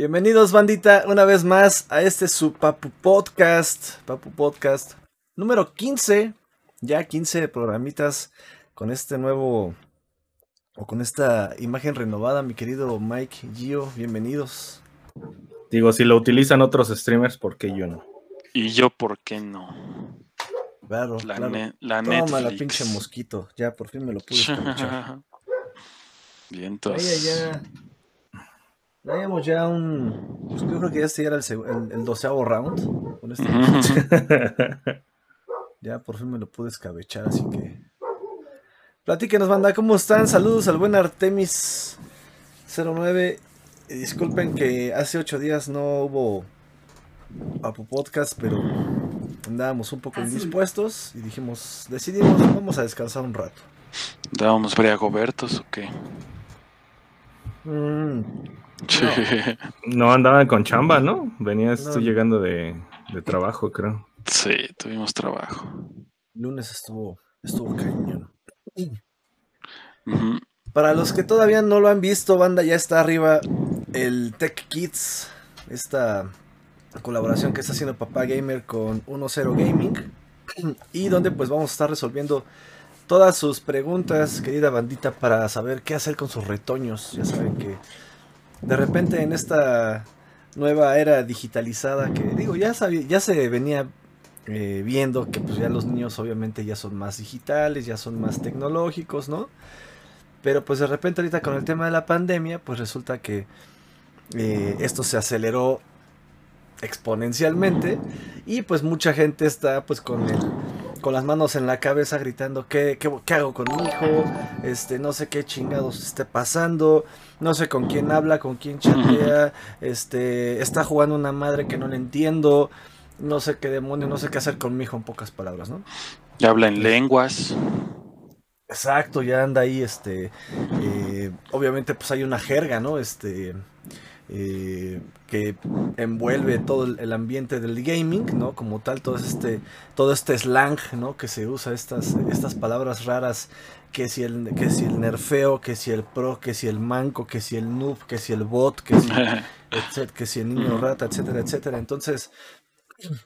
Bienvenidos, bandita, una vez más a este su Papu Podcast. Papu Podcast número 15. Ya 15 programitas con este nuevo. O con esta imagen renovada, mi querido Mike Gio. Bienvenidos. Digo, si lo utilizan otros streamers, ¿por qué yo no? Y yo, ¿por qué no? Claro, La, claro. ne- la Toma la Netflix. pinche mosquito. Ya, por fin me lo pude escuchar. Bien, entonces. ya. Traíamos ya un. Pues yo creo que ya este ya era el, el, el doceavo round. Con este. Ya por fin me lo pude escabechar, así que. Platíquenos, banda, ¿cómo están? Saludos al buen Artemis09. Y disculpen que hace ocho días no hubo Papu Podcast, pero andábamos un poco indispuestos y dijimos, decidimos, vamos a descansar un rato. ¿Dábamos Briagobertos o qué? Mm, No andaban con chamba, ¿no? Venías No. tú llegando de, de trabajo, creo. sí, tuvimos trabajo. lunes estuvo, estuvo cañón. Para los que todavía no lo han visto, banda, ya está arriba el Tech Kids, esta colaboración que está haciendo Papá Gamer con 10 Gaming, y donde pues vamos a estar resolviendo todas sus preguntas, querida bandita, para saber qué hacer con sus retoños. Ya saben que de repente en esta nueva era digitalizada, que digo, ya, sabía- ya se venía eh, viendo que pues ya los niños obviamente ya son más digitales, ya son más tecnológicos, ¿no? Pero pues de repente ahorita con el tema de la pandemia, pues resulta que eh, esto se aceleró exponencialmente y pues mucha gente está pues con el con las manos en la cabeza gritando ¿qué, qué, qué hago con mi hijo? Este, no sé qué chingados esté pasando, no sé con quién habla, con quién chatea, este, está jugando una madre que no le entiendo, no sé qué demonio, no sé qué hacer con mi hijo en pocas palabras, ¿no? Ya habla en lenguas. Exacto, ya anda ahí, este, eh, obviamente pues hay una jerga, ¿no? Este, eh, que envuelve todo el, ambiente del gaming, ¿no? Como tal, todo este, todo este slang, ¿no? Que se usa, estas, estas palabras raras, que si el, que si el nerfeo, que si el pro, que si el manco, que si el noob, que si el bot, que si, etcétera, que si el niño rata, etcétera, etcétera. Entonces,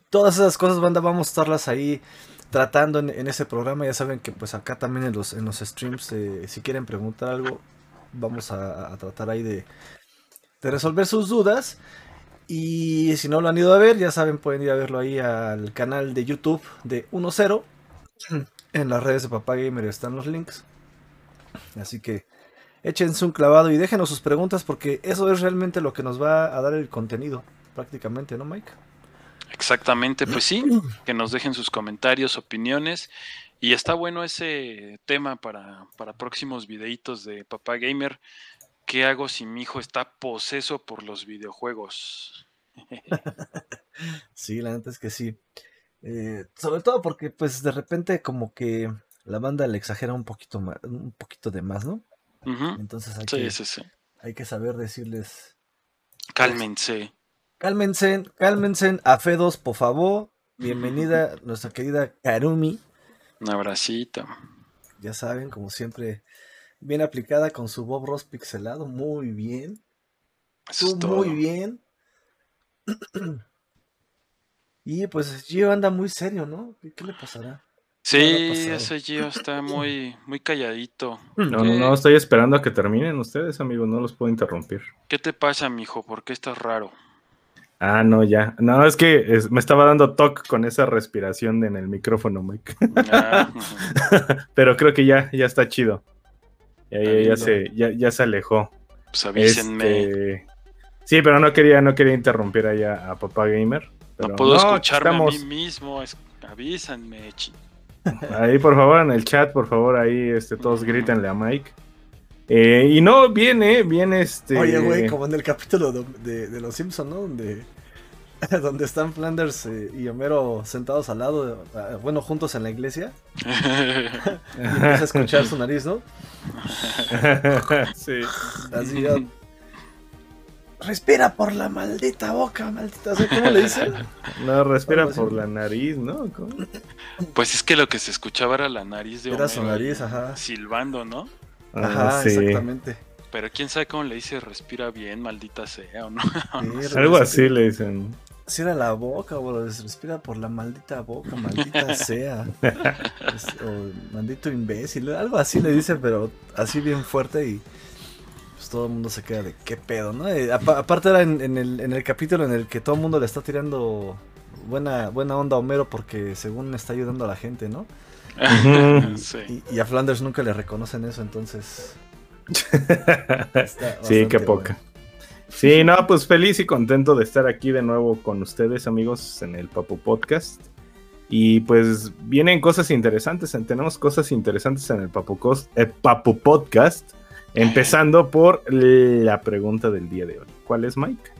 todas esas cosas, banda, vamos a estarlas ahí tratando en, en ese programa. Ya saben que pues acá también en los, en los streams, eh, si quieren preguntar algo, vamos a, a tratar ahí de, de resolver sus dudas. Y si no lo han ido a ver, ya saben, pueden ir a verlo ahí al canal de YouTube de 1.0. En las redes de Papá Gamer están los links. Así que échense un clavado y déjenos sus preguntas porque eso es realmente lo que nos va a dar el contenido, prácticamente, ¿no, Mike? Exactamente, pues sí, que nos dejen sus comentarios, opiniones. Y está bueno ese tema para, para próximos videitos de Papá Gamer. ¿Qué hago si mi hijo está poseso por los videojuegos? Sí, la neta es que sí. Eh, sobre todo porque, pues, de repente como que la banda le exagera un poquito más, un poquito de más, ¿no? Entonces hay, Sí, que, sí, sí. hay que saber decirles, Cálmense. cálmense, cálmense, a Fedos, por favor. Bienvenida nuestra querida Karumi. Un abracito. Ya saben, como siempre, bien aplicada con su Bob Ross pixelado. Muy bien. Eso Tú muy bien. Y pues Gio anda muy serio, ¿no? ¿Qué, qué le pasará? Sí, ese Gio está muy, muy calladito. No, no, ¿Qué? no, estoy esperando a que terminen ustedes, amigos, no los puedo interrumpir. ¿Qué te pasa, mijo? ¿Por qué estás raro? Ah, no, ya. No, es que es- me estaba dando toque con esa respiración en el micrófono, Mike. Ah. Pero creo que ya, ya está chido. Ya, ya, se, ya, ya se alejó. pues avísenme. Este, Sí, pero no quería, no quería interrumpir allá a Papá Gamer. pero no puedo escucharme estamos. a mí mismo. es- avísenme, chi- Ahí, por favor, en el chat, por favor, ahí este, todos grítenle a Mike. Eh, y no, viene, viene este. Oye, güey, como en el capítulo de, de- de Los Simpson, ¿no? Donde, donde están Flanders eh, y Homero sentados al lado, de- ah, bueno, juntos en la iglesia, y empieza a escuchar su nariz, ¿no? sí. Así ya. Respira por la maldita boca, maldita. o sea, ¿Cómo le dicen? No, respira por la nariz, ¿no? ¿Cómo? Pues es que lo que se escuchaba era la nariz de Era su Homero nariz, ajá. Silbando, ¿no? Ah, Ajá, sí. exactamente. Pero quién sabe cómo le dice respira bien, maldita sea, o no. Sí, Algo así le dicen. Cierra la boca, bro. Respira por la maldita boca, maldita sea. Es- o maldito imbécil. Algo así le dice, pero así bien fuerte y pues todo el mundo se queda de qué pedo, ¿no? Eh, apa- aparte era en, en el, en el capítulo en el que todo el mundo le está tirando buena, buena onda a Homero porque según está ayudando a la gente, ¿no? Sí. Y, y a Flanders nunca le reconocen eso, entonces... está Sí, qué poca. bueno. Sí, no, pues feliz y contento de estar aquí de nuevo con ustedes, amigos, en el Papu Podcast. Y pues vienen cosas interesantes, en- tenemos cosas interesantes en el Papu, Cos- eh, Podcast, empezando por la pregunta del día de hoy. ¿Cuál es, Mike?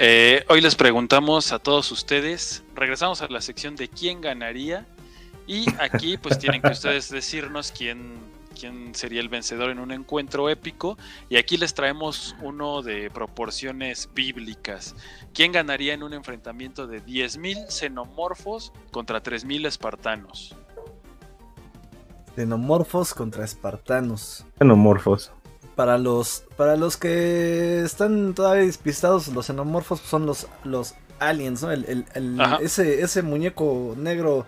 Eh, hoy les preguntamos a todos ustedes, regresamos a la sección de quién ganaría y aquí pues tienen que ustedes decirnos quién, quién sería el vencedor en un encuentro épico y aquí les traemos uno de proporciones bíblicas. ¿Quién ganaría en un enfrentamiento de 10.000 xenomorfos contra 3.000 espartanos? Xenomorfos contra espartanos. Xenomorfos. Para los, para los que están todavía despistados, los xenomorfos son los, los aliens, ¿no? El, el- el- Ajá. ese, ese muñeco negro,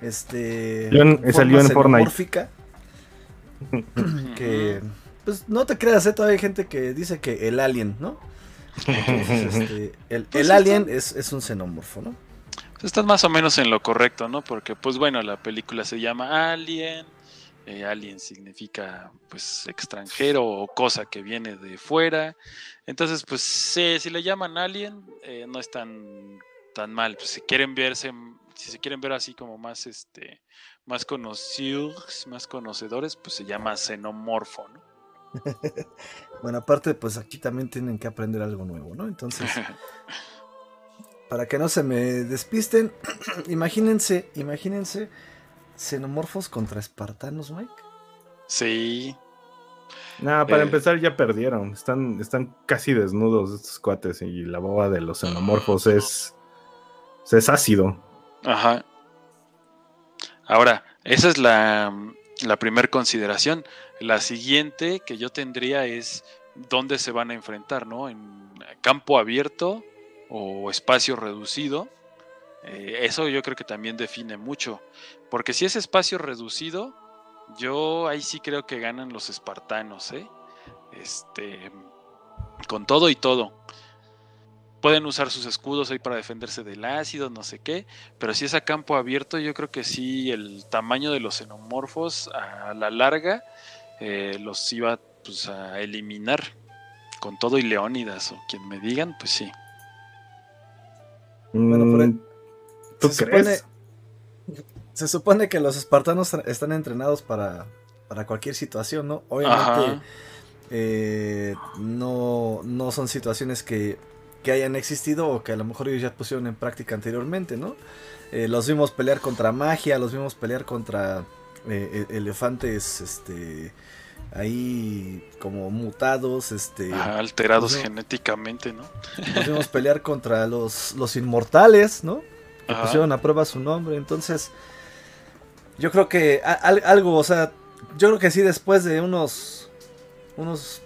este... Con salió en Fortnite. que, pues no te creas, ¿eh? todavía hay gente que dice que el alien, ¿no? Entonces, este, el, Pues el alien es, es un xenomorfo, ¿no? Estás más o menos en lo correcto, ¿no? Porque, pues bueno, la película se llama Alien. eh, alien significa, pues, extranjero o cosa que viene de fuera. Entonces, pues, sí, si le llaman Alien, eh, no es tan, tan mal. Pues, si quieren verse, si se quieren ver así como más, este, más conocidos, más conocedores, pues se llama xenomorfo, ¿no? Bueno, aparte, pues aquí también tienen que aprender algo nuevo, ¿no? Entonces, para que no se me despisten, imagínense, imagínense xenomorfos contra espartanos, Mike. sí. Nada, para Eh. empezar ya perdieron. Están, están casi desnudos estos cuates y la baba de los xenomorfos es, es ácido. Ajá. Ahora, esa es la, la primera consideración. La siguiente que yo tendría es dónde se van a enfrentar, ¿no? En campo abierto o espacio reducido. Eh, eso yo creo que también define mucho. Porque si es espacio reducido, yo ahí sí creo que ganan los espartanos, ¿eh? Este, con todo y todo. Pueden usar sus escudos ahí para defenderse del ácido, no sé qué. Pero si es a campo abierto, yo creo que sí, el tamaño de los xenomorfos a la larga eh, los iba pues, a eliminar con todo y Leónidas o quien me digan, pues sí. Bueno, por ahí- Mm, ¿Tú se crees? Supone, se supone que los espartanos están entrenados para, para cualquier situación, ¿no? Obviamente eh, no, no son situaciones que, que hayan existido o que a lo mejor ellos ya pusieron en práctica anteriormente, ¿no? Eh, los vimos pelear contra magia, los vimos pelear contra eh, e- elefantes, este, ahí como mutados, este, Ajá, alterados Pues no. genéticamente, ¿no? los vimos pelear contra los, los inmortales, ¿no? que Ajá. pusieron a prueba su nombre. Entonces, yo creo que a- algo, o sea, yo creo que sí, después de unos, unos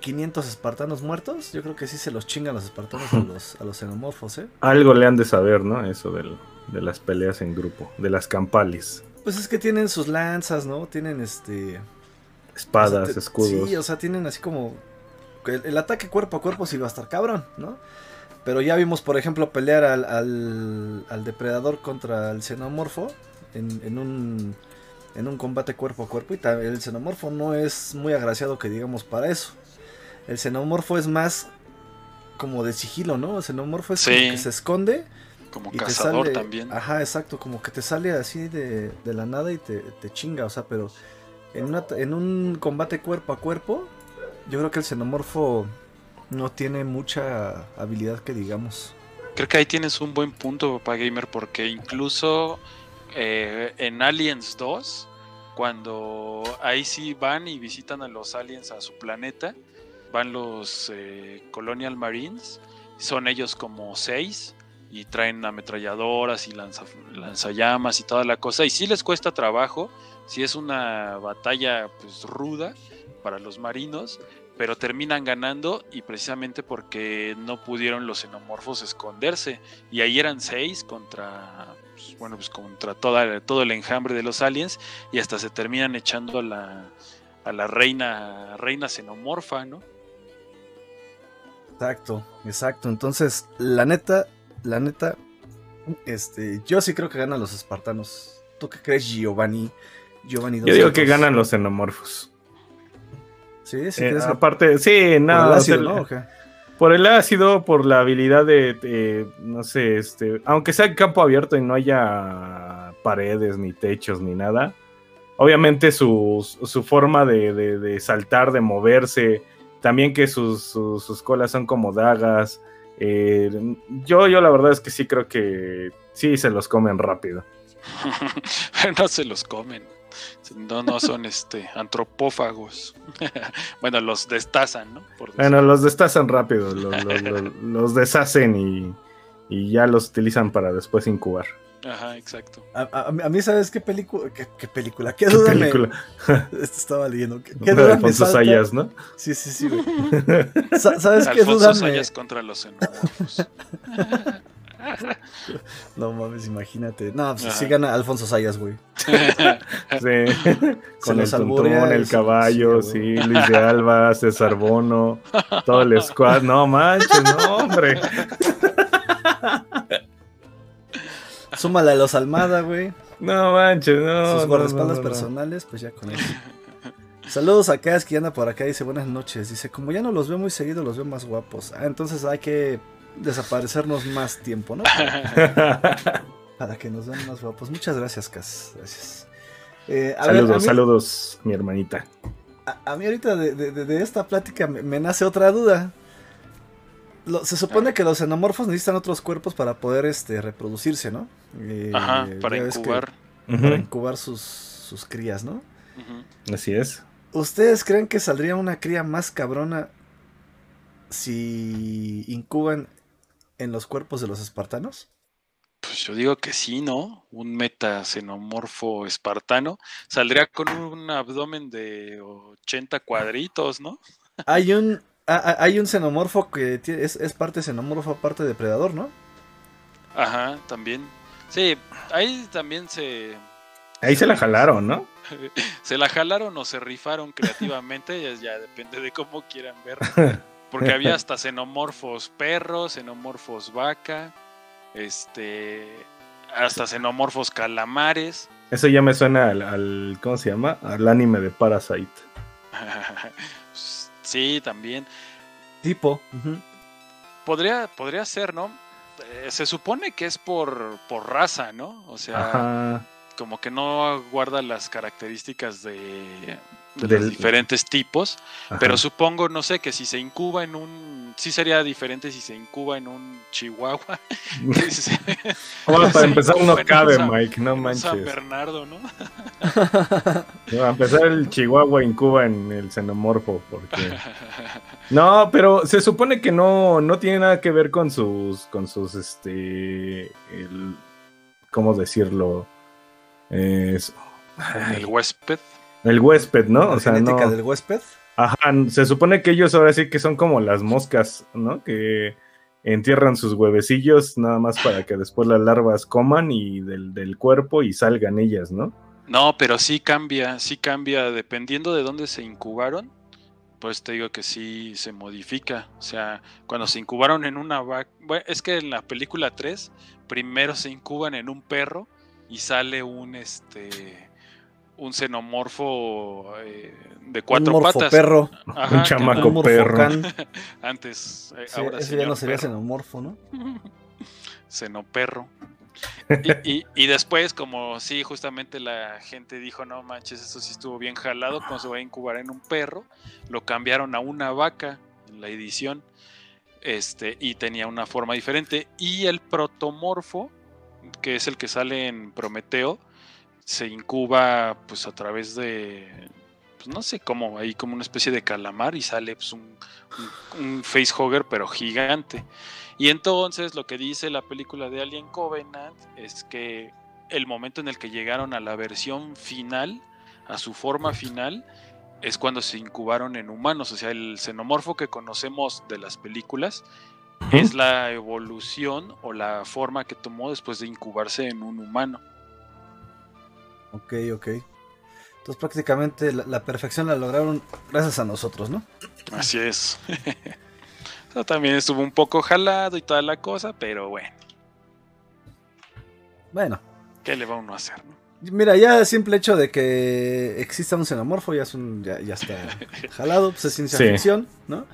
500 espartanos muertos, yo creo que sí se los chingan los espartanos a los, a los xenomorfos, ¿eh? Algo le han de saber, ¿no? Eso del- de las peleas en grupo, de las campales, Pues es que tienen sus lanzas, ¿no? Tienen este. espadas, o sea, te- escudos. Sí, o sea, tienen así como. El, el ataque cuerpo a cuerpo sí va a estar cabrón, ¿no? Pero ya vimos, por ejemplo, pelear al, al, al depredador contra el xenomorfo en, en un. En un combate cuerpo a cuerpo. Y el xenomorfo no es muy agraciado que digamos para eso. El xenomorfo es más como de sigilo, ¿no? El xenomorfo es como Sí. que se esconde Como y te cazador sale- también. Ajá, exacto, como que te sale así de, de la nada y te, te chinga, o sea, pero en, una, en un combate cuerpo a cuerpo, yo creo que el xenomorfo no tiene mucha habilidad que digamos. Creo que ahí tienes un buen punto, papá gamer, porque incluso eh, en Aliens 2, cuando ahí sí van y visitan a los aliens a su planeta, van los eh, Colonial Marines, son ellos como seis y traen ametralladoras y lanza- lanzallamas y toda la cosa, y sí les cuesta trabajo, si es una batalla pues ruda, para los marinos, pero terminan ganando y precisamente porque no pudieron los xenomorfos esconderse. Y ahí eran seis contra, pues, bueno, pues contra toda, todo el enjambre de los aliens y hasta se terminan echando a la, a la reina, reina xenomorfa, ¿no? Exacto, exacto. Entonces, la neta, la neta, este, yo sí creo que ganan los espartanos. ¿Tú qué crees, Giovanni? Giovanni Yo digo que ganan los xenomorfos. Sí, sí, Eh, crees que- aparte, sí, por no, el o ácido, sea, ¿no? ¿O por el ácido, por la habilidad de, de, no sé, este, aunque sea en campo abierto y no haya paredes, ni techos, ni nada, obviamente su, su forma de, de- de saltar, de moverse, también que sus, sus, sus colas son como dagas, eh, yo, yo la verdad es que sí creo que sí se los comen rápido. no se los comen. No, no son este antropófagos. bueno, los destazan, ¿no? Por. Bueno, los destazan rápido, los, los- los- los deshacen y, y ya los utilizan para después incubar. Ajá, exacto. A, a- a mí- ¿sabes qué película? ¿Qué, qué película? ¿Qué ¿Qué duda me- película? Esto estaba leyendo. ¿Qué, qué duda me Alfonso salta? Sayas, ¿no? Sí, sí, sí, güey. ¿Sabes qué Alfonso duda me...? Sayas contra los xenomorfos. No mames, imagínate. No, pues sí gana Alfonso Sayas, güey. Sí. Con el y el caballo, sí, sí. Luis de Alba, César Bono, todo el squad. No manches, no, hombre. Súmale a los Almada, güey. No manches, no. Sus guardaespaldas no, no, no. personales, pues ya con eso. Saludos a Kaz que anda por acá. Dice buenas noches. Dice, como ya no los veo muy seguido, los veo más guapos. Ah, entonces hay que desaparecernos más tiempo, ¿no? Para, que nos vean más guapos. Muchas gracias, Kaz. Gracias. Eh, a ver, saludos, a mí- saludos, mi hermanita. A, a mí ahorita de, de- de- de esta plática me, me nace otra duda. Lo- se supone que los xenomorfos necesitan otros cuerpos para poder este, reproducirse, ¿no? Eh, Ajá, para incubar. para incubar sus, sus crías, ¿no? Así es. ¿Ustedes creen que saldría una cría más cabrona si incuban en los cuerpos de los espartanos? Pues yo digo que sí, ¿no? Un metaxenomorfo espartano saldría con un abdomen de 80 cuadritos, ¿no? Hay un, a- a- hay un xenomorfo que es, es parte xenomorfo, parte depredador, ¿no? Ajá, también. Sí, ahí también se, Ahí se la jalaron, ¿no? se la jalaron o se rifaron creativamente, ya, ya depende de cómo quieran ver. Porque había hasta xenomorfos perros, xenomorfos vaca, este, hasta xenomorfos calamares. Eso ya me suena al, al- ¿cómo se llama? Al anime de Parasite. sí, también. Tipo. Podría, podría ser, ¿no? Eh, se supone que es por, por raza, ¿no? O sea, Ajá. como que no guarda las características de, de Del- los diferentes tipos. ajá. Pero supongo, no sé, que si se incuba en un... Sí sería diferente si se incuba en un chihuahua. Bueno, para empezar como no en cabe, un San- Mike, no San manches. Bernardo, ¿no? No, a empezar el Chihuahua incuba en el xenomorfo, porque... No, pero se supone que no, no tiene nada que ver con sus, con sus, este, el, ¿cómo decirlo? Es, El huésped. El huésped, ¿no? La O sea, genética no. del huésped. Ajá, se supone que ellos ahora sí que son como las moscas, ¿no? Que entierran sus huevecillos nada más para que después las larvas coman y del, del cuerpo y salgan ellas, ¿no? No, pero sí cambia, sí cambia dependiendo de dónde se incubaron. Pues te digo que sí se modifica. O sea, cuando se incubaron en una vaca. Bueno, es que en la película 3, primero se incuban en un perro y sale un este. Un xenomorfo eh, de cuatro un patas. morfoperro. Ajá, Un chamaco Un perro. Antes, eh, Sí, ahora ese ya no sería perro. xenomorfo, ¿no? Xenoperro. Y, y, y después, como sí, justamente la gente dijo, no manches, esto sí estuvo bien jalado, como se va a incubar en un perro, lo cambiaron a una vaca en la edición, este, y tenía una forma diferente. Y el protomorfo, que es el que sale en Prometeo, se incuba pues a través de, pues no sé cómo, ahí como una especie de calamar y sale pues, un, un, un facehugger pero gigante. Y entonces lo que dice la película de Alien Covenant es que el momento en el que llegaron a la versión final, a su forma final, es cuando se incubaron en humanos. O sea, el xenomorfo que conocemos de las películas es la evolución o la forma que tomó después de incubarse en un humano. Ok, ok. Entonces prácticamente la, la perfección la lograron gracias a nosotros, ¿no? Así es. Eso también estuvo un poco jalado y toda la cosa, pero bueno, Bueno, ¿qué le va uno a hacer? no? mira, ya el simple hecho de que exista un xenomorfo ya, es un, ya, ya está jalado, pues es ciencia Sí. ficción, ¿no?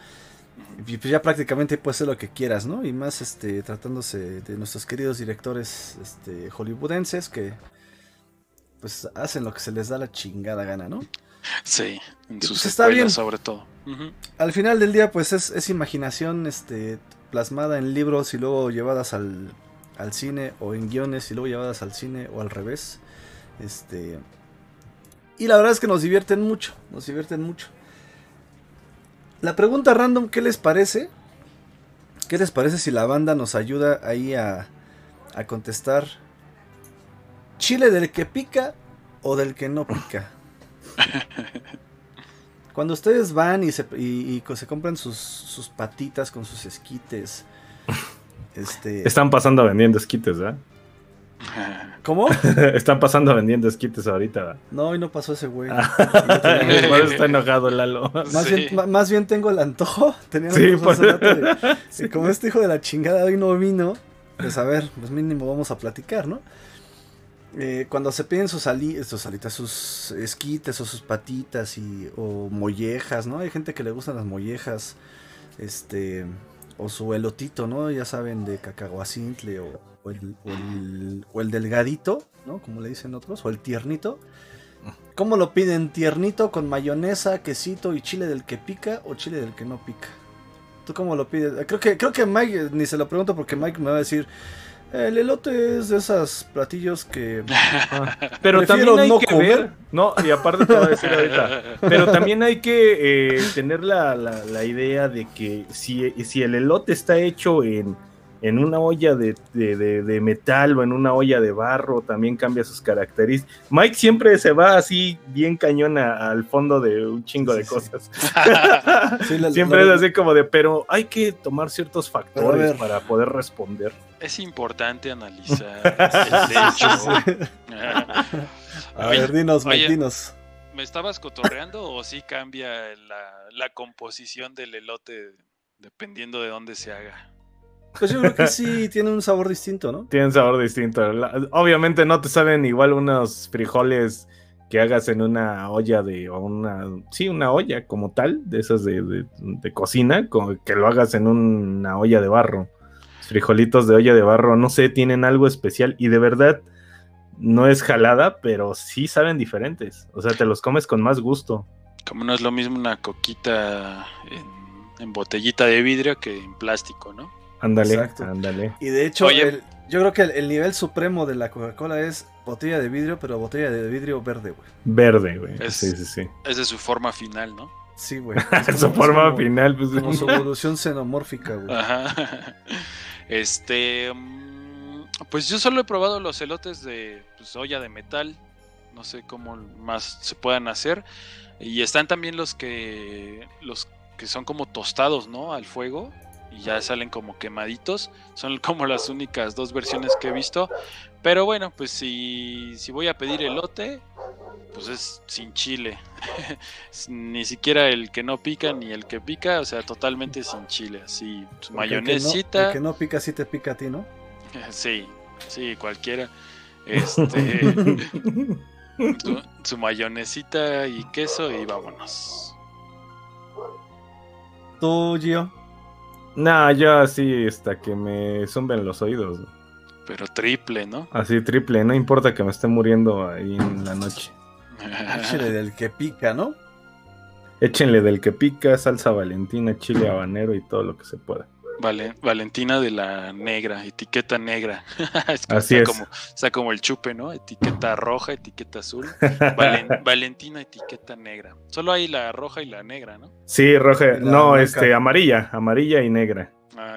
Y pues ya prácticamente puedes hacer lo que quieras, ¿no? Y más este tratándose de nuestros queridos directores este, hollywoodenses que pues hacen lo que se les da la chingada gana, ¿no? Sí, en sus Pues está bien. sobre todo. Al final del día, pues es, es imaginación este, plasmada en libros y luego llevadas al, al cine, o en guiones y luego llevadas al cine, o al revés. Este. Y la verdad es que nos divierten mucho. Nos divierten mucho. La pregunta random, ¿qué les parece? ¿Qué les parece si la banda nos ayuda ahí a, a contestar? ¿Chile del que pica o del que no pica? Cuando ustedes van y se, y, y se compran sus, sus patitas con sus esquites, este, Están pasando vendiendo esquites, ¿verdad? ¿cómo? Están pasando vendiendo esquites ahorita, ¿verdad? No, hoy no pasó ese güey. Por eso está enojado Lalo. Más, Sí. bien, más bien tengo el antojo. Tenía el Sí, por- de- y como este hijo de la chingada hoy no vino, pues a ver, pues mínimo vamos a platicar, ¿no? Eh, cuando se piden sus, sus alitas, sus esquites o sus patitas y, o mollejas, ¿no? Hay gente que le gustan las mollejas, este, o su elotito, ¿no? Ya saben, de cacahuacintle o, el, o, el, o el delgadito, ¿no? Como le dicen otros, o el tiernito. ¿Cómo lo piden? ¿Tiernito con mayonesa, quesito y chile del que pica o chile del que no pica? ¿Tú cómo lo pides? Creo que, creo que Mike, ni se lo pregunto porque Mike me va a decir, el elote es de esos platillos que... Pero Prefiero también hay no que comer. ver, no, y aparte te voy a decir ahorita, pero también hay que eh, tener la, la- la idea de que si, si el elote está hecho en, en una olla de, de- de- de metal o en una olla de barro, también cambia sus características. Mike siempre se va así bien cañón a- al fondo de un chingo Sí, de sí. cosas. Sí, la- siempre la- es así como de, pero hay que tomar ciertos factores para poder responder. Es importante analizar el hecho. A ver, dinos, Mike, oye. dinos. ¿Me estabas cotorreando o sí cambia la, la composición del elote dependiendo de dónde se haga? Pues yo creo que sí tiene un sabor distinto, ¿no? Tienen sabor distinto. La- obviamente no te saben igual unos frijoles que hagas en una olla de, o una, sí, una olla como tal, de esas de, de- de cocina, como que lo hagas en una olla de barro. Los frijolitos de olla de barro, no sé, tienen algo especial y de verdad no es jalada, pero sí saben diferentes. O sea, te los comes con más gusto. Como no es lo mismo una coquita en, en botellita de vidrio que en plástico, ¿no? Ándale, ándale. Y de hecho, Oye. el- yo creo que el, el nivel supremo de la Coca-Cola es botella de vidrio, pero botella de vidrio verde, güey. Verde, güey. Es- Sí, sí, sí. Es de su forma final, ¿no? Sí, güey. Es Su forma como- final, pues. Como su evolución xenomórfica, güey. Ajá. Este. mm, Pues yo solo he probado los elotes de pues, olla de metal. No sé cómo más se puedan hacer. Y están también los que. Los que son como tostados, ¿no? Al fuego. Y ya salen como quemaditos. Son como las únicas dos versiones que he visto. Pero bueno, pues si, si voy a pedir elote, pues es sin chile. ni siquiera el que no pica ni el que pica, o sea, totalmente sin chile, así el que no- mayonesita. El que no pica, sí te pica a ti, ¿no? Sí, sí, cualquiera. Este, su, su mayonesita y queso y vámonos. Tú, Gio. Nah, yo así hasta que me zumben los oídos. güey. Pero triple, ¿no? Así triple, no importa que me esté muriendo ahí en la noche. Chile del que pica, ¿no? Échenle del que pica, salsa valentina, chile habanero y todo lo que se pueda. Vale- Valentina de la negra, etiqueta negra. Es que Así está es. Como, está como el chupe, ¿no? Etiqueta roja, etiqueta azul. Valen- Valentina, etiqueta negra. Solo hay la roja y la negra, ¿no? Sí, roja, no, blanca. este, amarilla, amarilla y negra. Ah.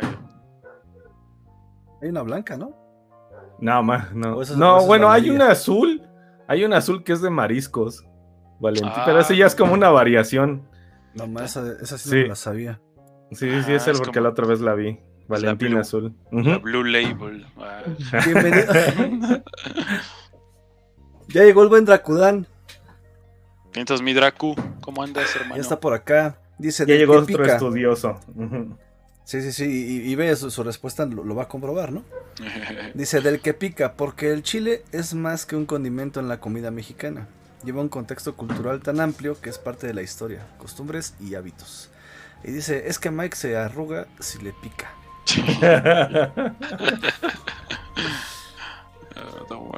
Hay una blanca, ¿no? No, más, no. Esa- no, esa bueno, hay una azul, hay una azul que es de mariscos. Valentín. Ah, pero ese ya es como una variación. Nomás esa, esa sí, Sí. no me la sabía. Sí, Ah, sí, es el es porque como- la otra vez la vi. Valentín Blue. Azul. La Ujú. Blue Label. ah. Bienvenido. ya llegó el buen Dracudán. Mientras mi Dracu, ¿cómo andas, hermano? Ya está por acá. Dice Ya llegó otro pica. estudioso. Sí, sí, sí. Y, y ve su, su respuesta, lo, lo va a comprobar, ¿no? Dice del que pica, porque el chile es más que un condimento en la comida mexicana. Lleva un contexto cultural tan amplio que es parte de la historia, costumbres y hábitos. Y dice, es que Mike se arruga si le pica.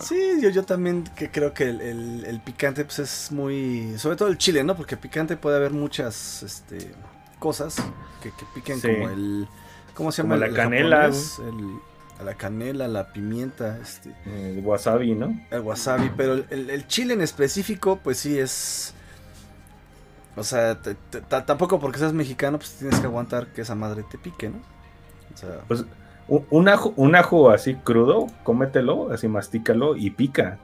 Sí, yo, yo también que creo que el, el- el picante pues es muy... Sobre todo el chile, ¿no? Porque picante puede haber muchas este, cosas que, que piquen Sí. como el... ¿Cómo se Como llama? la el canela, japonés? El- la canela, la pimienta, este, El wasabi, ¿no? el wasabi. Pero el, el- el chile en específico pues sí es... O sea, te- te- ta- tampoco porque seas mexicano pues tienes que aguantar que esa madre te pique, ¿no? O sea... Pues un ajo, un ajo así crudo, cómetelo, así mastícalo y pica.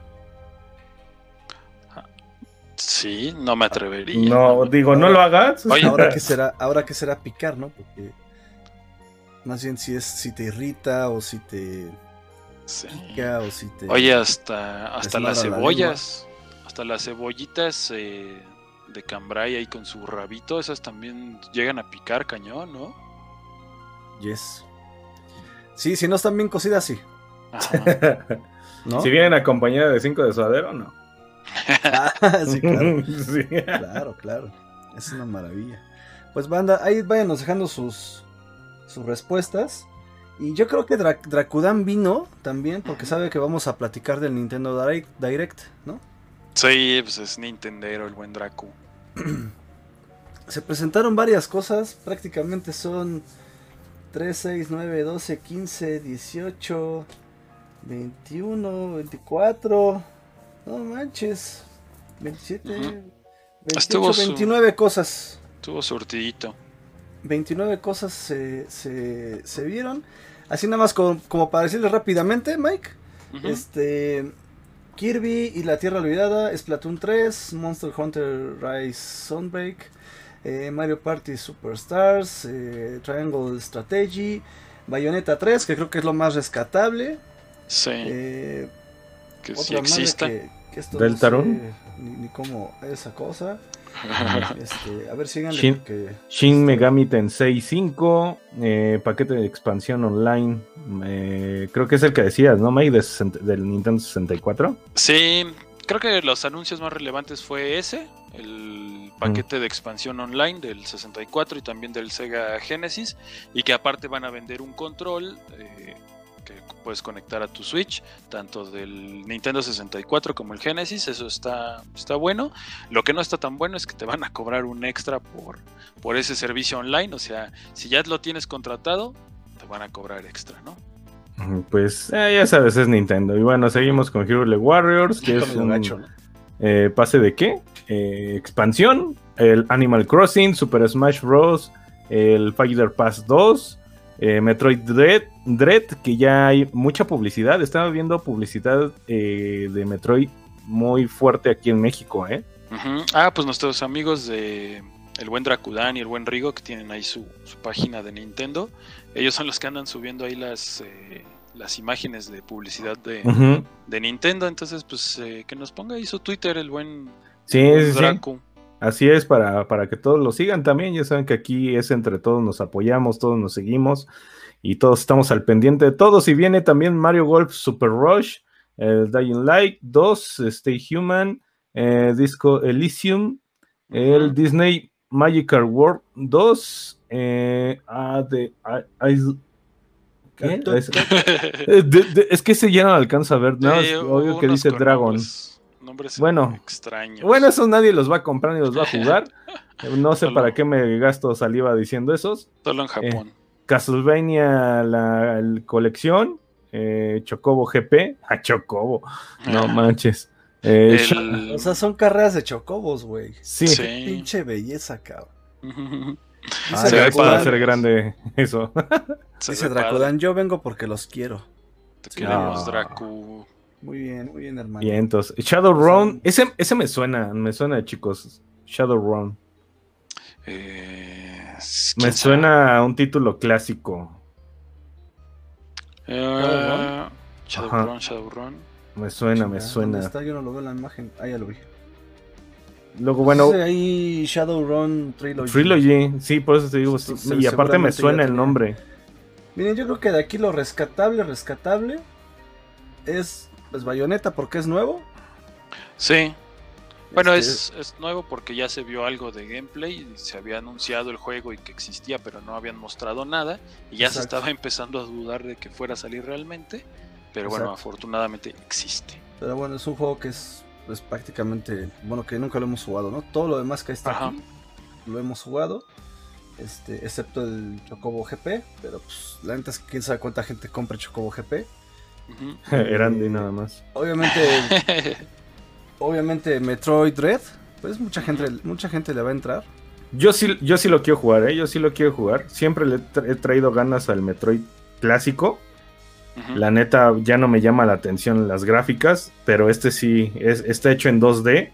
Sí, no me atrevería. No, digo, no lo hagas. Oye, ahora que será, ahora que será picar, ¿no? Porque más bien si es si te irrita o si te Sí. pica o si te Oye, hasta, hasta las la cebollas, hasta las cebollitas eh, de cambray ahí con su rabito, esas también llegan a picar cañón, ¿no? yes. Sí, si no están bien cocidas sí. Si vienen acompañadas de cinco de suadero, no. Ah, sí, claro. Sí. Claro, claro. Es una maravilla. Pues banda, ahí váyanos dejando sus sus respuestas. Y yo creo que Dra- Dracudan vino también porque sabe que vamos a platicar del Nintendo Direct, Direct, ¿no? Sí, pues es Nintendero el buen Dracu. Se presentaron varias cosas, prácticamente son 3, 6, 9, 12, 15, 18, 21, 24, no manches, 27, Ujú. 28, Estuvo su- 29 cosas. Tuvo surtidito. 29 cosas se, se, se vieron. Así nada más como, como para decirles rápidamente, Mike. Ujú. Este. Kirby y la Tierra Olvidada, Splatoon 3, Monster Hunter Rise Sunbreak, eh, Mario Party Superstars, eh, Triangle Strategy, Bayonetta 3, que creo que es lo más rescatable. Sí, eh, que sí exista. que, que esto ¿Deltarune? no sé ni, ni cómo esa cosa. Este, a ver, síganle Shin- porque- Shin Megami Tensei 5, eh, paquete de expansión online. eh, creo que es el que decías, ¿no, Mike? De 60 del Nintendo 64. Sí, creo que los anuncios más relevantes fue ese, el paquete de expansión online del 64 y también del Sega Genesis, y que aparte van a vender un control eh, puedes conectar a tu Switch, tanto del Nintendo 64 como el Genesis, eso está, está bueno. Lo que no está tan bueno es que te van a cobrar un extra por, por ese servicio online, o sea, si ya lo tienes contratado, te van a cobrar extra, ¿no? Mm, Pues eh, ya sabes, es Nintendo. Y bueno, seguimos con Hero League Warriors, que es un gacho, ¿no? eh, pase de qué? Eh, expansión, el Animal Crossing, Super Smash Bros., el Fighter Pass 2, eh, Metroid Dread, Dread, que ya hay mucha publicidad. Estaba viendo publicidad eh, de Metroid muy fuerte aquí en México, ¿eh? Ah, pues nuestros amigos de el buen Dracudan y el buen Rigo que tienen ahí su, su página de Nintendo, ellos son los que andan subiendo ahí las eh, las imágenes de publicidad de, de Nintendo, entonces pues eh, que nos ponga ahí su Twitter el buen, Sí, buen sí, sí. Así es, para, para que todos lo sigan también. Ya saben que aquí es entre todos nos apoyamos, todos nos seguimos y todos estamos al pendiente de todos. Y viene también Mario Golf Super Rush, el Dying Light 2, Stay Human, eh, Disco Elysium, el. Disney Magical World 2, eh, ah, de, ah, Ice- ¿qué? Es, eh, que ese ya no alcanza a ver, no, Sí, obvio que dice Dragon. Nombres, Bueno. extraños. Bueno, eso nadie los va a comprar ni los va a jugar. No sé Solo- para qué me gasto saliva diciendo esos. Solo en Japón. Castlevania, la colección. eh, Chocobo GP. A Chocobo. No manches. Eh, El- O sea, son carreras de chocobos, güey. sí. Sí. Pinche belleza, cabrón. Ah, ve para hacer grande eso. Se dice. Dracudan, yo vengo porque los quiero. Te queremos, Ah. Dracu. Muy bien, muy bien, hermano. Vientos. Shadowrun, ese, ese me suena, me suena, chicos. Shadowrun. Eh, Me ¿quién suena a un título clásico. Eh, Shadowrun, Shadowrun. Me suena, me suena. ¿Dónde está? Yo no lo veo en la imagen. Ah, ya lo vi. Luego, bueno, ahí Shadowrun Trilogy. Trilogy, sí, por eso te digo. Sí, sí, se- y aparte me suena el nombre. Miren, yo creo que de aquí lo rescatable, rescatable es pues Bayonetta porque es nuevo. Sí. Bueno, Este, es, es nuevo porque ya se vio algo de gameplay, y se había anunciado el juego y que existía, pero no habían mostrado nada, y ya se estaba empezando a dudar de que fuera a salir realmente, pero bueno, afortunadamente existe. Pero bueno, es un juego que es pues, prácticamente, bueno, que nunca lo hemos jugado, ¿no? Todo lo demás que está Ajá. aquí lo hemos jugado, este, excepto el Chocobo GP, pero pues la neta es que quién sabe cuánta gente compra Chocobo GP. Ujú. Eran de nada más. Obviamente, obviamente Metroid Dread, pues mucha gente, mucha gente le va a entrar. Yo sí, yo sí lo quiero jugar, ¿eh? Yo sí lo quiero jugar. Siempre le he tra- he traído ganas al Metroid clásico. La neta ya no me llama la atención las gráficas, pero este sí es, está hecho en 2D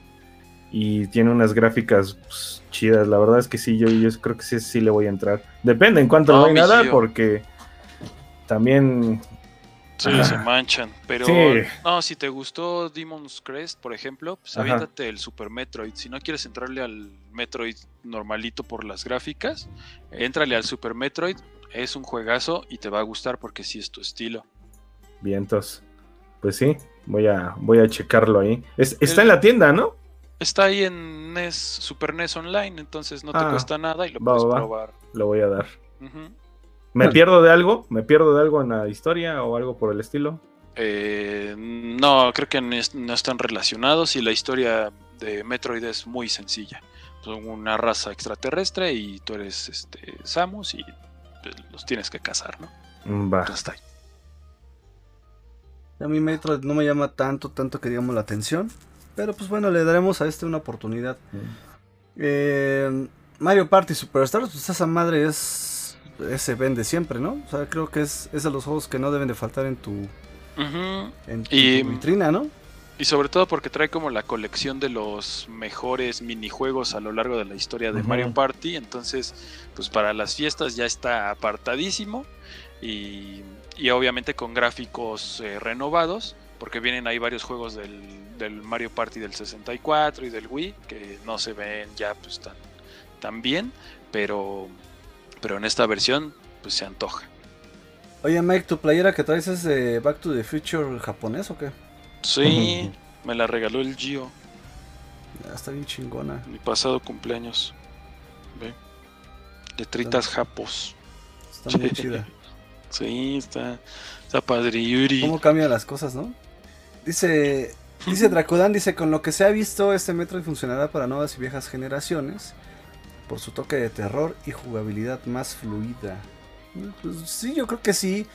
y tiene unas gráficas pues, chidas. La verdad es que sí, yo, yo creo que sí, sí le voy a entrar. Depende en cuánto No, le voy a dar, porque también Sí, Ajá. se manchan. Pero Sí. no, si te gustó Demon's Crest, por ejemplo, pues Ajá. aviéntate el Super Metroid. Si no quieres entrarle al Metroid normalito por las gráficas, éntrale al Super Metroid. Es un juegazo y te va a gustar porque sí es tu estilo. vientos. Pues sí, voy a, voy a checarlo ahí. Es- está El- en la tienda, ¿no? Está ahí en NES, Super NES Online, entonces no te Ah, cuesta nada y lo va, puedes va, probar. Lo voy a dar. ¿Me pierdo de algo? ¿Me pierdo de algo en la historia o algo por el estilo? Eh, no, creo que no, es- no están relacionados y la historia de Metroid es muy sencilla. Son una raza extraterrestre y tú eres este, Samus y pues, los tienes que cazar, ¿no? Mm, Va. Ya está ahí. A mí Metroid no me llama tanto, tanto que digamos la atención. Pero pues bueno, le daremos a este una oportunidad. Eh, Mario Party Superstars, pues esa madre es. Ese vende siempre, ¿no? O sea, creo que es, es de los juegos que no deben de faltar en tu, en vitrina, ¿no? Y sobre todo porque trae como la colección de los mejores minijuegos a lo largo de la historia de. Mario Party. Entonces, pues para las fiestas ya está apartadísimo. Y, y obviamente con gráficos eh, renovados. Porque vienen ahí varios juegos del, del Mario Party del 64 y del Wii. Que no se ven ya pues tan, tan bien. Pero, pero en esta versión pues se antoja. Oye, Mike, ¿tu playera que traes es de Back to the Future japonés o qué? Sí, me la regaló el Gio. Ya está bien chingona. Mi pasado cumpleaños. Ve. Letritas japos. Está muy chida. Sí, está, está padre. Yuri. ¿Cómo cambian las cosas, no? Dice, dice Dracodan, dice, con lo que se ha visto, este Metroid funcionará para nuevas y viejas generaciones por su toque de terror y jugabilidad más fluida. Pues sí, yo creo que sí.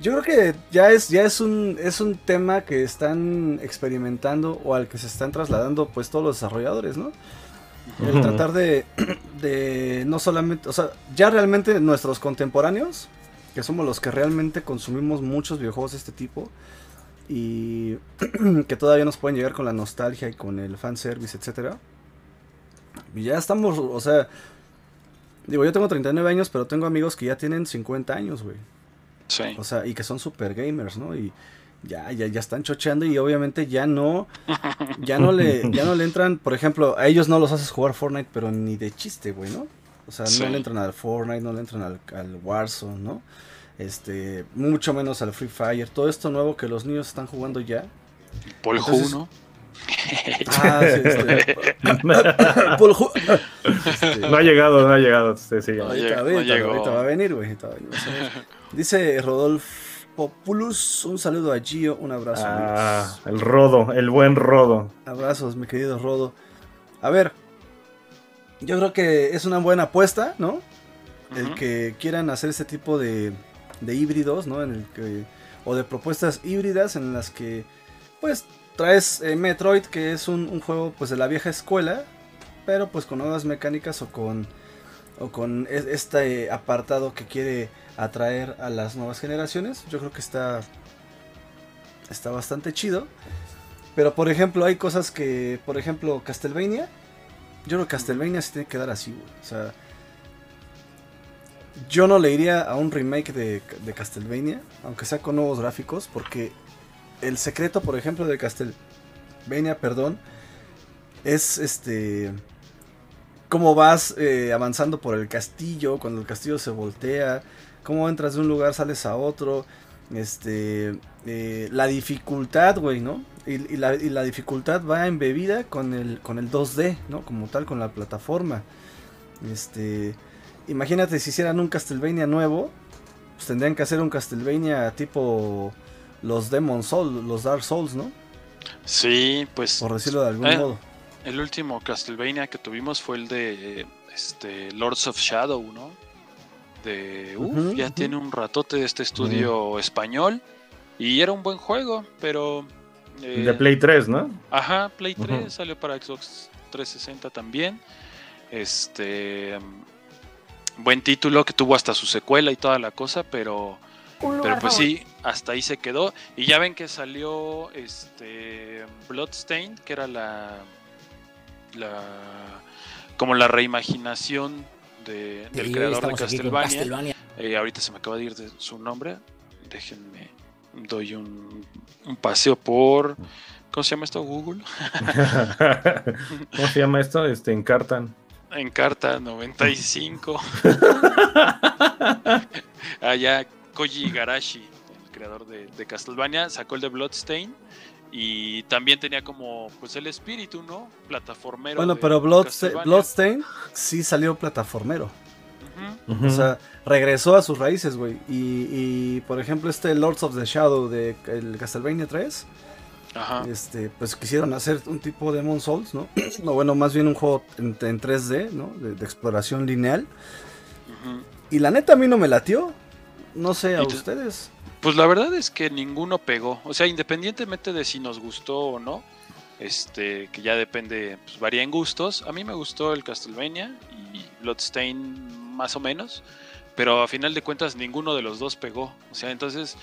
Yo creo que ya es, ya es un, es un tema que están experimentando o al que se están trasladando pues todos los desarrolladores, ¿no? El tratar de, de no solamente, o sea, ya realmente nuestros contemporáneos, que somos los que realmente consumimos muchos videojuegos de este tipo, y que todavía nos pueden llegar con la nostalgia y con el fanservice, etcétera. Y ya estamos, o sea, digo, yo tengo 39 años, pero tengo amigos que ya tienen 50 años, güey. Sí. O sea, y que son super gamers, ¿no? Y ya, ya, ya están chocheando y obviamente ya no, ya no le, ya no le entran, por ejemplo, a ellos no los haces jugar Fortnite, pero ni de chiste, güey, ¿no? O sea, Sí. no le entran al Fortnite, no le entran al, al Warzone, ¿no? Este, mucho menos al Free Fire, todo esto nuevo que los niños están jugando ya. Paul Entonces- Hu, ¿no? Ah, sí, este, Este, No ha llegado, no ha llegado. Sí, sí. No Ahorita, no ahorita, va a venir, güey. Dice Rodolfo Pulus, un saludo a Gio, un abrazo. Ah, el rodo, el buen rodo. Abrazos, mi querido Rodo. A ver, yo creo que es una buena apuesta, ¿no? El que quieran hacer este tipo de, de híbridos, ¿no? En el que, o de propuestas híbridas en las que, pues, traes eh, Metroid, que es un, juego, pues, de la vieja escuela, pero pues con nuevas mecánicas o con, o con es- este apartado que quiere atraer a las nuevas generaciones. Yo creo que está, está bastante chido. Pero por ejemplo, hay cosas que, por ejemplo, Castlevania. Yo creo que Castlevania se tiene que dar así, güey. O sea, yo no le iría a un remake de, de Castlevania, aunque sea con nuevos gráficos, porque el secreto, por ejemplo, de Castlevania, perdón, es este cómo vas eh, avanzando por el castillo, cuando el castillo se voltea, cómo entras de un lugar, sales a otro, este, eh, la dificultad, güey, ¿no? Y, la, y, la, dificultad va embebida con el, con el 2D, ¿no? Como tal, con la plataforma. Este, imagínate si hicieran un Castlevania nuevo, pues tendrían que hacer un Castlevania tipo los Demon Souls, los Dark Souls, ¿no? Sí, pues. Por decirlo de algún eh, modo. El último Castlevania que tuvimos fue el de este, Lords of Shadow, ¿no? De. Uf, ya tiene un ratote de este estudio español. Y era un buen juego, pero. eh, De Play 3, ¿no? Ajá, Play 3 Ujú. salió para Xbox 360 también. Este. Buen título que tuvo hasta su secuela y toda la cosa, pero. Un lugar Pero pues favorito. sí, hasta ahí se quedó. Y ya ven que salió este Bloodstained, que era la. la como la reimaginación de- del Sí, creador de Castlevania. Castlevania. Eh, ahorita se me acaba de ir de su nombre. Déjenme. Doy un, un paseo por. ¿Cómo se llama esto? Google. ¿Cómo se llama esto? Este, Encartan. En carta 95. Allá Koji Igarashi, el creador de, de Castlevania, sacó el de Bloodstain. Y también tenía como pues el espíritu, ¿no? Plataformero. Bueno, de pero Bloodsta-. Bloodstain sí salió plataformero. O sea, regresó a sus raíces, güey. Y, y, por ejemplo, este Lords of the Shadow de el Castlevania 3, Ajá. este, pues quisieron hacer un tipo de Demon Souls, ¿no? o bueno, más bien un juego en, en 3D, ¿no? De, de exploración lineal. Y la neta a mí no me latió. No sé, a ustedes. Pues la verdad es que ninguno pegó. O sea, independientemente de si nos gustó o no, este, que ya depende, pues varía en gustos. A mí me gustó el Castlevania y Bloodstain más o menos, pero a final de cuentas ninguno de los dos pegó. O sea, entonces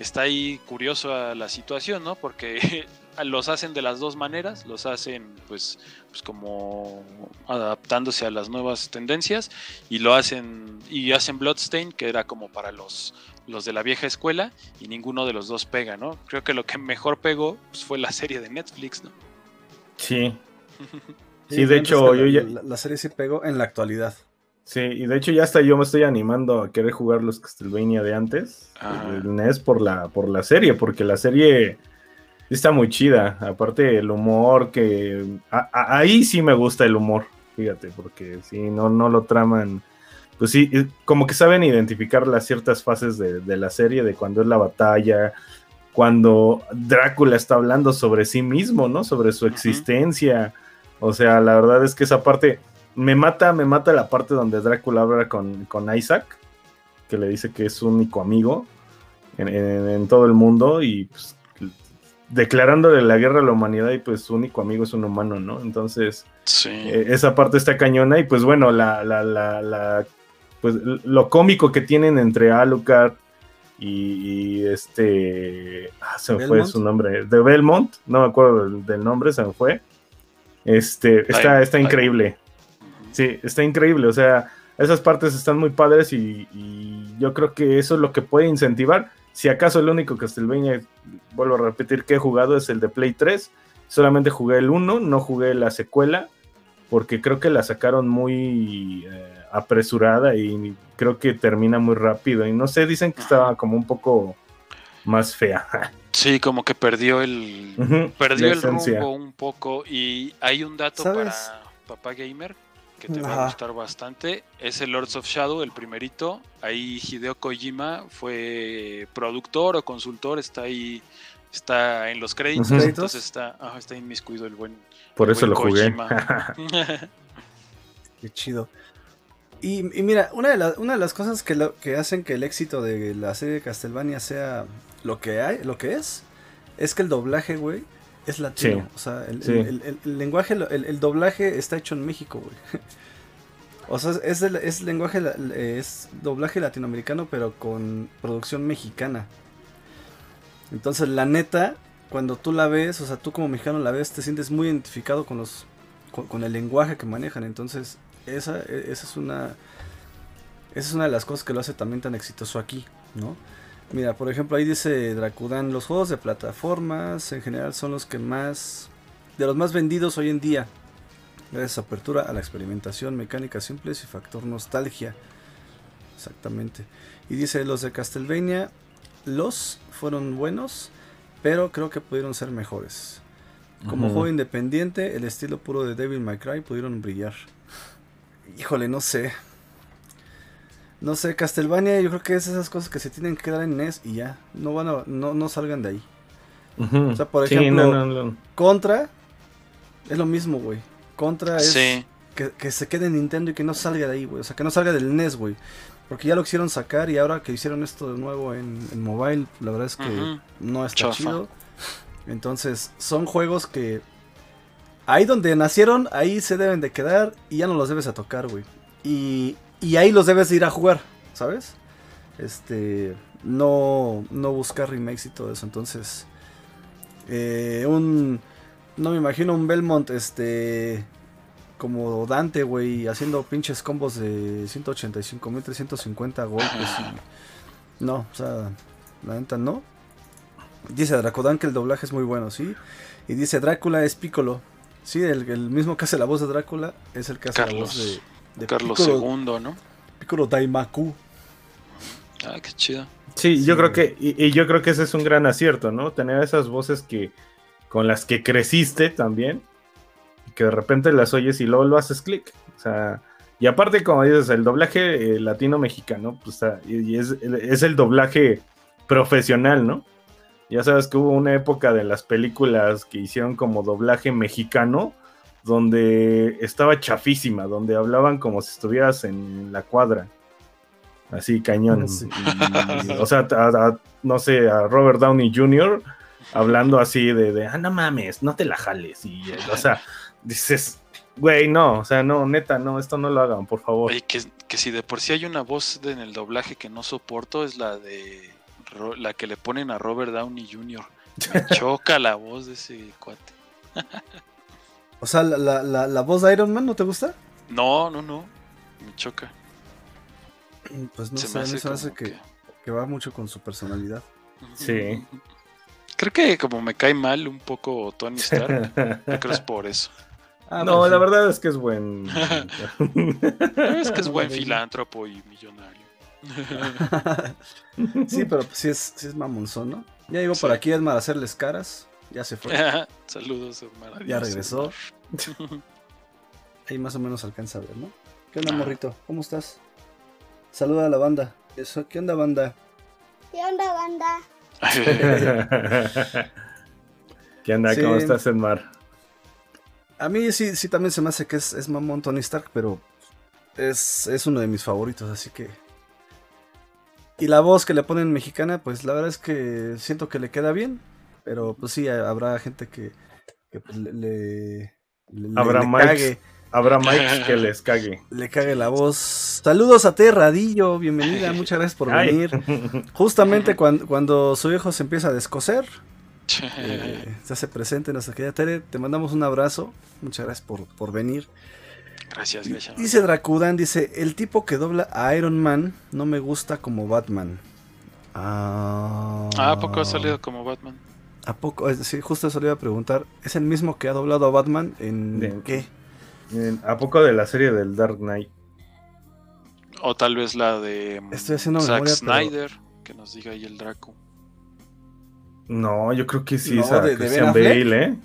está ahí curiosa la situación, ¿no? Porque los hacen de las dos maneras, los hacen pues, pues como adaptándose a las nuevas tendencias y lo hacen y hacen Bloodstain que era como para los los de la vieja escuela y ninguno de los dos pega, ¿no? Creo que lo que mejor pegó pues, fue la serie de Netflix, ¿no? Sí. Sí, de hecho, que yo la, ya- la- la serie sí pegó en la actualidad. Sí, y de hecho ya hasta yo me estoy animando a querer jugar los Castlevania de antes, Ajá. el NES por la, por la serie, porque la serie está muy chida. Aparte el humor que... a- a- ahí sí me gusta el humor, fíjate, porque sí, no, no lo traman... Pues sí, como que saben identificar las ciertas fases de, de la serie, de cuando es la batalla, cuando Drácula está hablando sobre sí mismo, ¿no? Sobre su existencia. O sea, la verdad es que esa parte me mata, me mata la parte donde Drácula habla con, con Isaac, que le dice que es su único amigo en, en- en todo el mundo y pues, declarándole la guerra a la humanidad y pues su único amigo es un humano, ¿no? Entonces, Sí. eh, esa parte está cañona y pues bueno, la, la, la, la- pues lo cómico que tienen entre Alucard y, y este, ah, se me fue su nombre, de Belmont, no me acuerdo del, del nombre, se me fue. Este, está, está ay. increíble. Sí, está increíble. O sea, esas partes están muy padres y, y yo creo que eso es lo que puede incentivar. Si acaso el único Castlevania, vuelvo a repetir, que he jugado es el de Play 3. Solamente jugué el 1, no jugué la secuela, porque creo que la sacaron muy eh, apresurada y creo que termina muy rápido. Y no sé, dicen que estaba como un poco más fea. Sí, como que perdió el perdió el rumbo un poco y hay un dato ¿Sabes? para papá gamer que te va a gustar bastante, es el Lords of Shadow, el primerito. Ahí Hideo Kojima fue productor o consultor, está ahí está en los créditos, entonces está ajá, está inmiscuido el buen Por el eso buen lo jugué. Qué chido. Y, y mira, una de, la- una de las cosas que, lo- que hacen que el éxito de la serie de Castlevania sea lo que hay, lo que es, es que el doblaje, güey, es latino. Sí. O sea, el, Sí. el- el- el- el lenguaje, el, doblaje está hecho en México, güey. O sea, es, el- es lenguaje, es doblaje latinoamericano, pero con producción mexicana. Entonces, la neta, cuando tú la ves, o sea, tú como mexicano la ves, te sientes muy identificado con los con, con el lenguaje que manejan. Entonces, esa, e- esa es una esa es una de las cosas que lo hace también tan exitoso aquí, ¿no? Mira, por ejemplo, ahí dice Dracudan, los juegos de plataformas en general son los que más de los más vendidos hoy en día. Gracias a apertura a la experimentación, mecánicas simples y factor nostalgia. Exactamente. Y dice, los de Castlevania, los fueron buenos, pero creo que pudieron ser mejores. Como juego independiente, el estilo puro de Devil May Cry pudieron brillar. Híjole, no sé. No sé, Castlevania yo creo que es esas cosas que se tienen que quedar en NES y ya. No van a, no, no salgan de ahí. O sea, por Sí, ejemplo, no, no, no. Contra es lo mismo, güey. Contra es Sí, que, que se quede en Nintendo y que no salga de ahí, güey. O sea, que no salga del NES, güey. Porque ya lo quisieron sacar y ahora que hicieron esto de nuevo en, en mobile, la verdad es que no está chido. Entonces, son juegos que ahí donde nacieron, ahí se deben de quedar y ya no los debes a tocar, güey. Y, y ahí los debes de ir a jugar, ¿sabes? Este, no, no buscar remakes y todo eso. Entonces, eh, un, no me imagino un Belmont, este, como Dante, güey, haciendo pinches combos de 185.350 golpes. y- no, o sea, la neta no. Dice Dracodan que el doblaje es muy bueno, ¿sí? Y dice Drácula es Piccolo. Sí, el, el mismo que hace la voz de Drácula es el que hace la voz de, de Carlos Piccolo, II, ¿no? Piccolo Daimaku. Ah, qué chido. Sí, Sí, yo creo que, y, y yo creo que ese es un gran acierto, ¿no? Tener esas voces que con las que creciste también, que de repente las oyes y luego lo haces clic. O sea, y aparte, como dices, el doblaje eh, latino-mexicano, pues y, y es, es el doblaje profesional, ¿no? Ya sabes que hubo una época de las películas que hicieron como doblaje mexicano, donde estaba chafísima, donde hablaban como si estuvieras en la cuadra. Así, cañón. Sí. Y, o sea, a- a- no sé, a Robert Downey Jr. hablando así de, de, ah, no mames, no te la jales. Y, o sea, dices, güey, no, o sea, no, neta, no, esto no lo hagan, por favor. Oye, que, que si de por sí hay una voz de- en el doblaje que no soporto, es la de Ro- la que le ponen a Robert Downey Jr. Me choca la voz de ese cuate. O sea, la, la, la, la voz de Iron Man, ¿no te gusta? No, no, no. Me choca. Pues no Se sé, me hace se que, que va mucho con su personalidad. Sí. Creo que como me cae mal un poco Tony Stark, yo creo que es por eso. Ah, no, pues la sí. verdad es que es buen. Es que es buen filántropo y millonario. sí, pero pues sí es, sí es mamonzón, ¿no? Ya llegó por aquí Edmar a hacerles caras. Ya se fue. Saludos, Omar. Ya regresó. Ahí más o menos alcanza a ver, ¿no? ¿Qué onda, Ah. morrito? ¿Cómo estás? Saluda a la banda. Eso, ¿qué onda, banda? ¿Qué onda, banda? ¿Qué onda? Sí. ¿Cómo estás, Edmar? A mí sí, sí también se me hace que es, es mamón Tony Stark, pero es, es uno de mis favoritos, así que... Y la voz que le ponen mexicana, pues la verdad es que siento que le queda bien, pero pues sí, habrá gente que, que, pues, le, Habrá le Mikes. cague, Habrá Mike que les cague. le cague la voz. Saludos a T Radillo, bienvenida, muchas gracias por Ay. venir. Justamente cuando, cuando su hijo se empieza a descoser, eh, se hace presente en nuestra querida Tere, te mandamos un abrazo, muchas gracias por, por venir. Gracias, gracias. Dice Dracudan, dice, el tipo que dobla a Iron Man no me gusta como Batman. Ah, Ah, ¿a poco ha salido como Batman? ¿A poco? Decir, justo eso le iba a preguntar. ¿Es el mismo que ha doblado a Batman en De- qué? En- ¿A poco de la serie del Dark Knight? O tal vez la de mm, Estoy haciendo Zack memoria, pero- Snyder, que nos diga ahí el Draco. No, yo creo que sí No, es a de- Christian. Bale, ¿eh?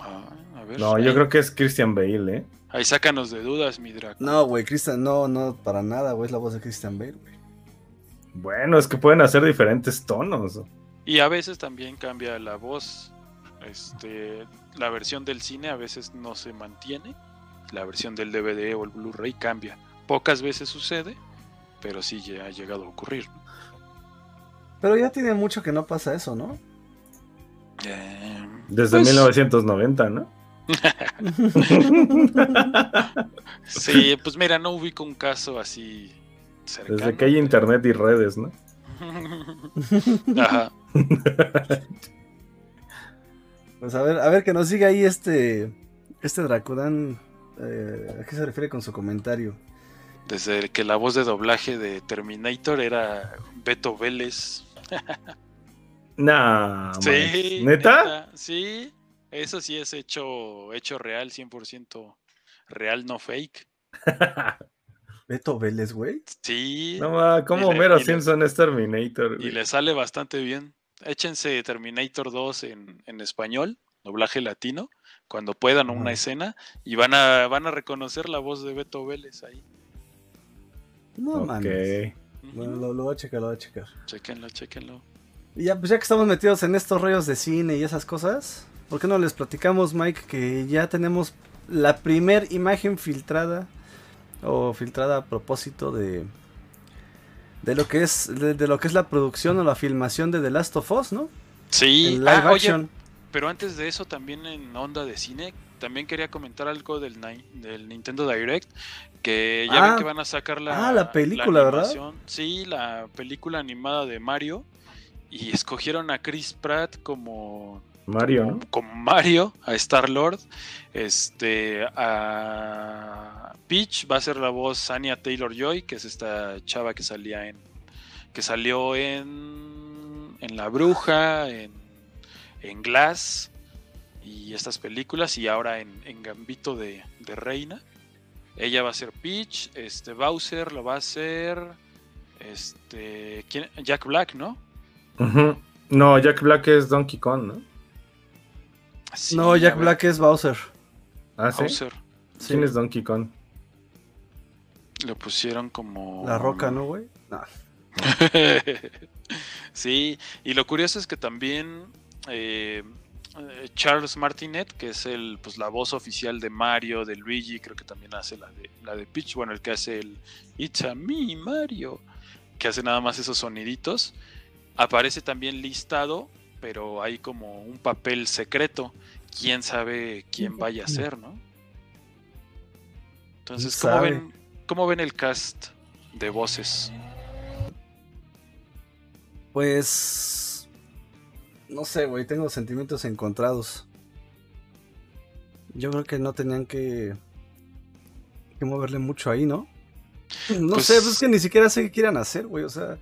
Ah, a ver. No, yo creo que es Christian Bale, ¿eh? Ahí sácanos de dudas, mi Draco. No, güey, Christian, no, no, para nada, güey, es la voz de Christian Bale, güey. Bueno, es que pueden hacer diferentes tonos. Y a veces también cambia la voz. Este, la versión del cine a veces no se mantiene. La versión del DVD o el Blu-ray cambia. Pocas veces sucede, pero sí ya ha llegado a ocurrir. Pero ya tiene mucho que no pasa eso, ¿no? Eh, Desde pues, 1990, ¿no? Sí, pues mira, no ubico un caso así cercano. Desde que hay internet y redes, ¿no? Ajá. Pues a ver, a ver que nos siga ahí este. Este Dracudan. eh, ¿A qué se refiere con su comentario? Desde que la voz de doblaje de Terminator era Beto Vélez. Nah, Sí. ¿Neta? Sí, eso sí es hecho, hecho real, 100% real, no fake. Beto Vélez, güey. Sí, No, ¿cómo Homero Simpson es Terminator? y le sale bastante bien. Échense Terminator 2 en, en español, doblaje latino, cuando puedan una escena, y van a, van a reconocer la voz de Beto Vélez ahí. No Ok. mames. Ujú. Bueno, lo, lo voy a checar, lo voy a checar. Chéquenlo, chéquenlo. Y ya, pues ya que estamos metidos en estos rollos de cine y esas cosas, ¿por qué no les platicamos, Mike, que ya tenemos la primer imagen filtrada o filtrada a propósito de de lo que es de, de lo que es la producción o la filmación de The Last of Us, ¿no? Sí, en live ah, oye, action. pero antes de eso, también en onda de cine, también quería comentar algo del, Ni- del Nintendo Direct, que ya Ah. ven que van a sacar la, Ah, la película, ¿verdad? Sí, la película animada de Mario, y escogieron a Chris Pratt como Mario, ¿no? como, Mario, a Star Lord, este, a Peach va a ser la voz Anya Taylor Joy, que es esta chava que salía en, que salió en, en La Bruja, en, en Glass y estas películas y ahora en, en Gambito de, de Reina. Ella va a ser Peach, este Bowser lo va a hacer, este, ¿quién? Jack Black, ¿no? No, Jack Black es Donkey Kong, ¿no? Sí, no, Jack Black es Bowser. Ah, sí. Bowser. ¿Quién es Donkey Kong? Le pusieron como. La roca, ¿no, güey? No. sí, y lo curioso es que también eh, eh, Charles Martinet, que es el, pues, la voz oficial de Mario, de Luigi, creo que también hace la de, la de Peach, bueno, el que hace el It's a me, Mario, que hace nada más esos soniditos, aparece también listado, pero hay como un papel secreto, quién sabe quién vaya a ser, ¿no? Entonces, ¿Quién ¿cómo ven, ¿cómo ven el cast de voces? Pues no sé, güey, tengo sentimientos encontrados. Yo creo que no tenían que que moverle mucho ahí, ¿no? No Pues- sé, pues es que ni siquiera sé qué quieran hacer, güey, o sea,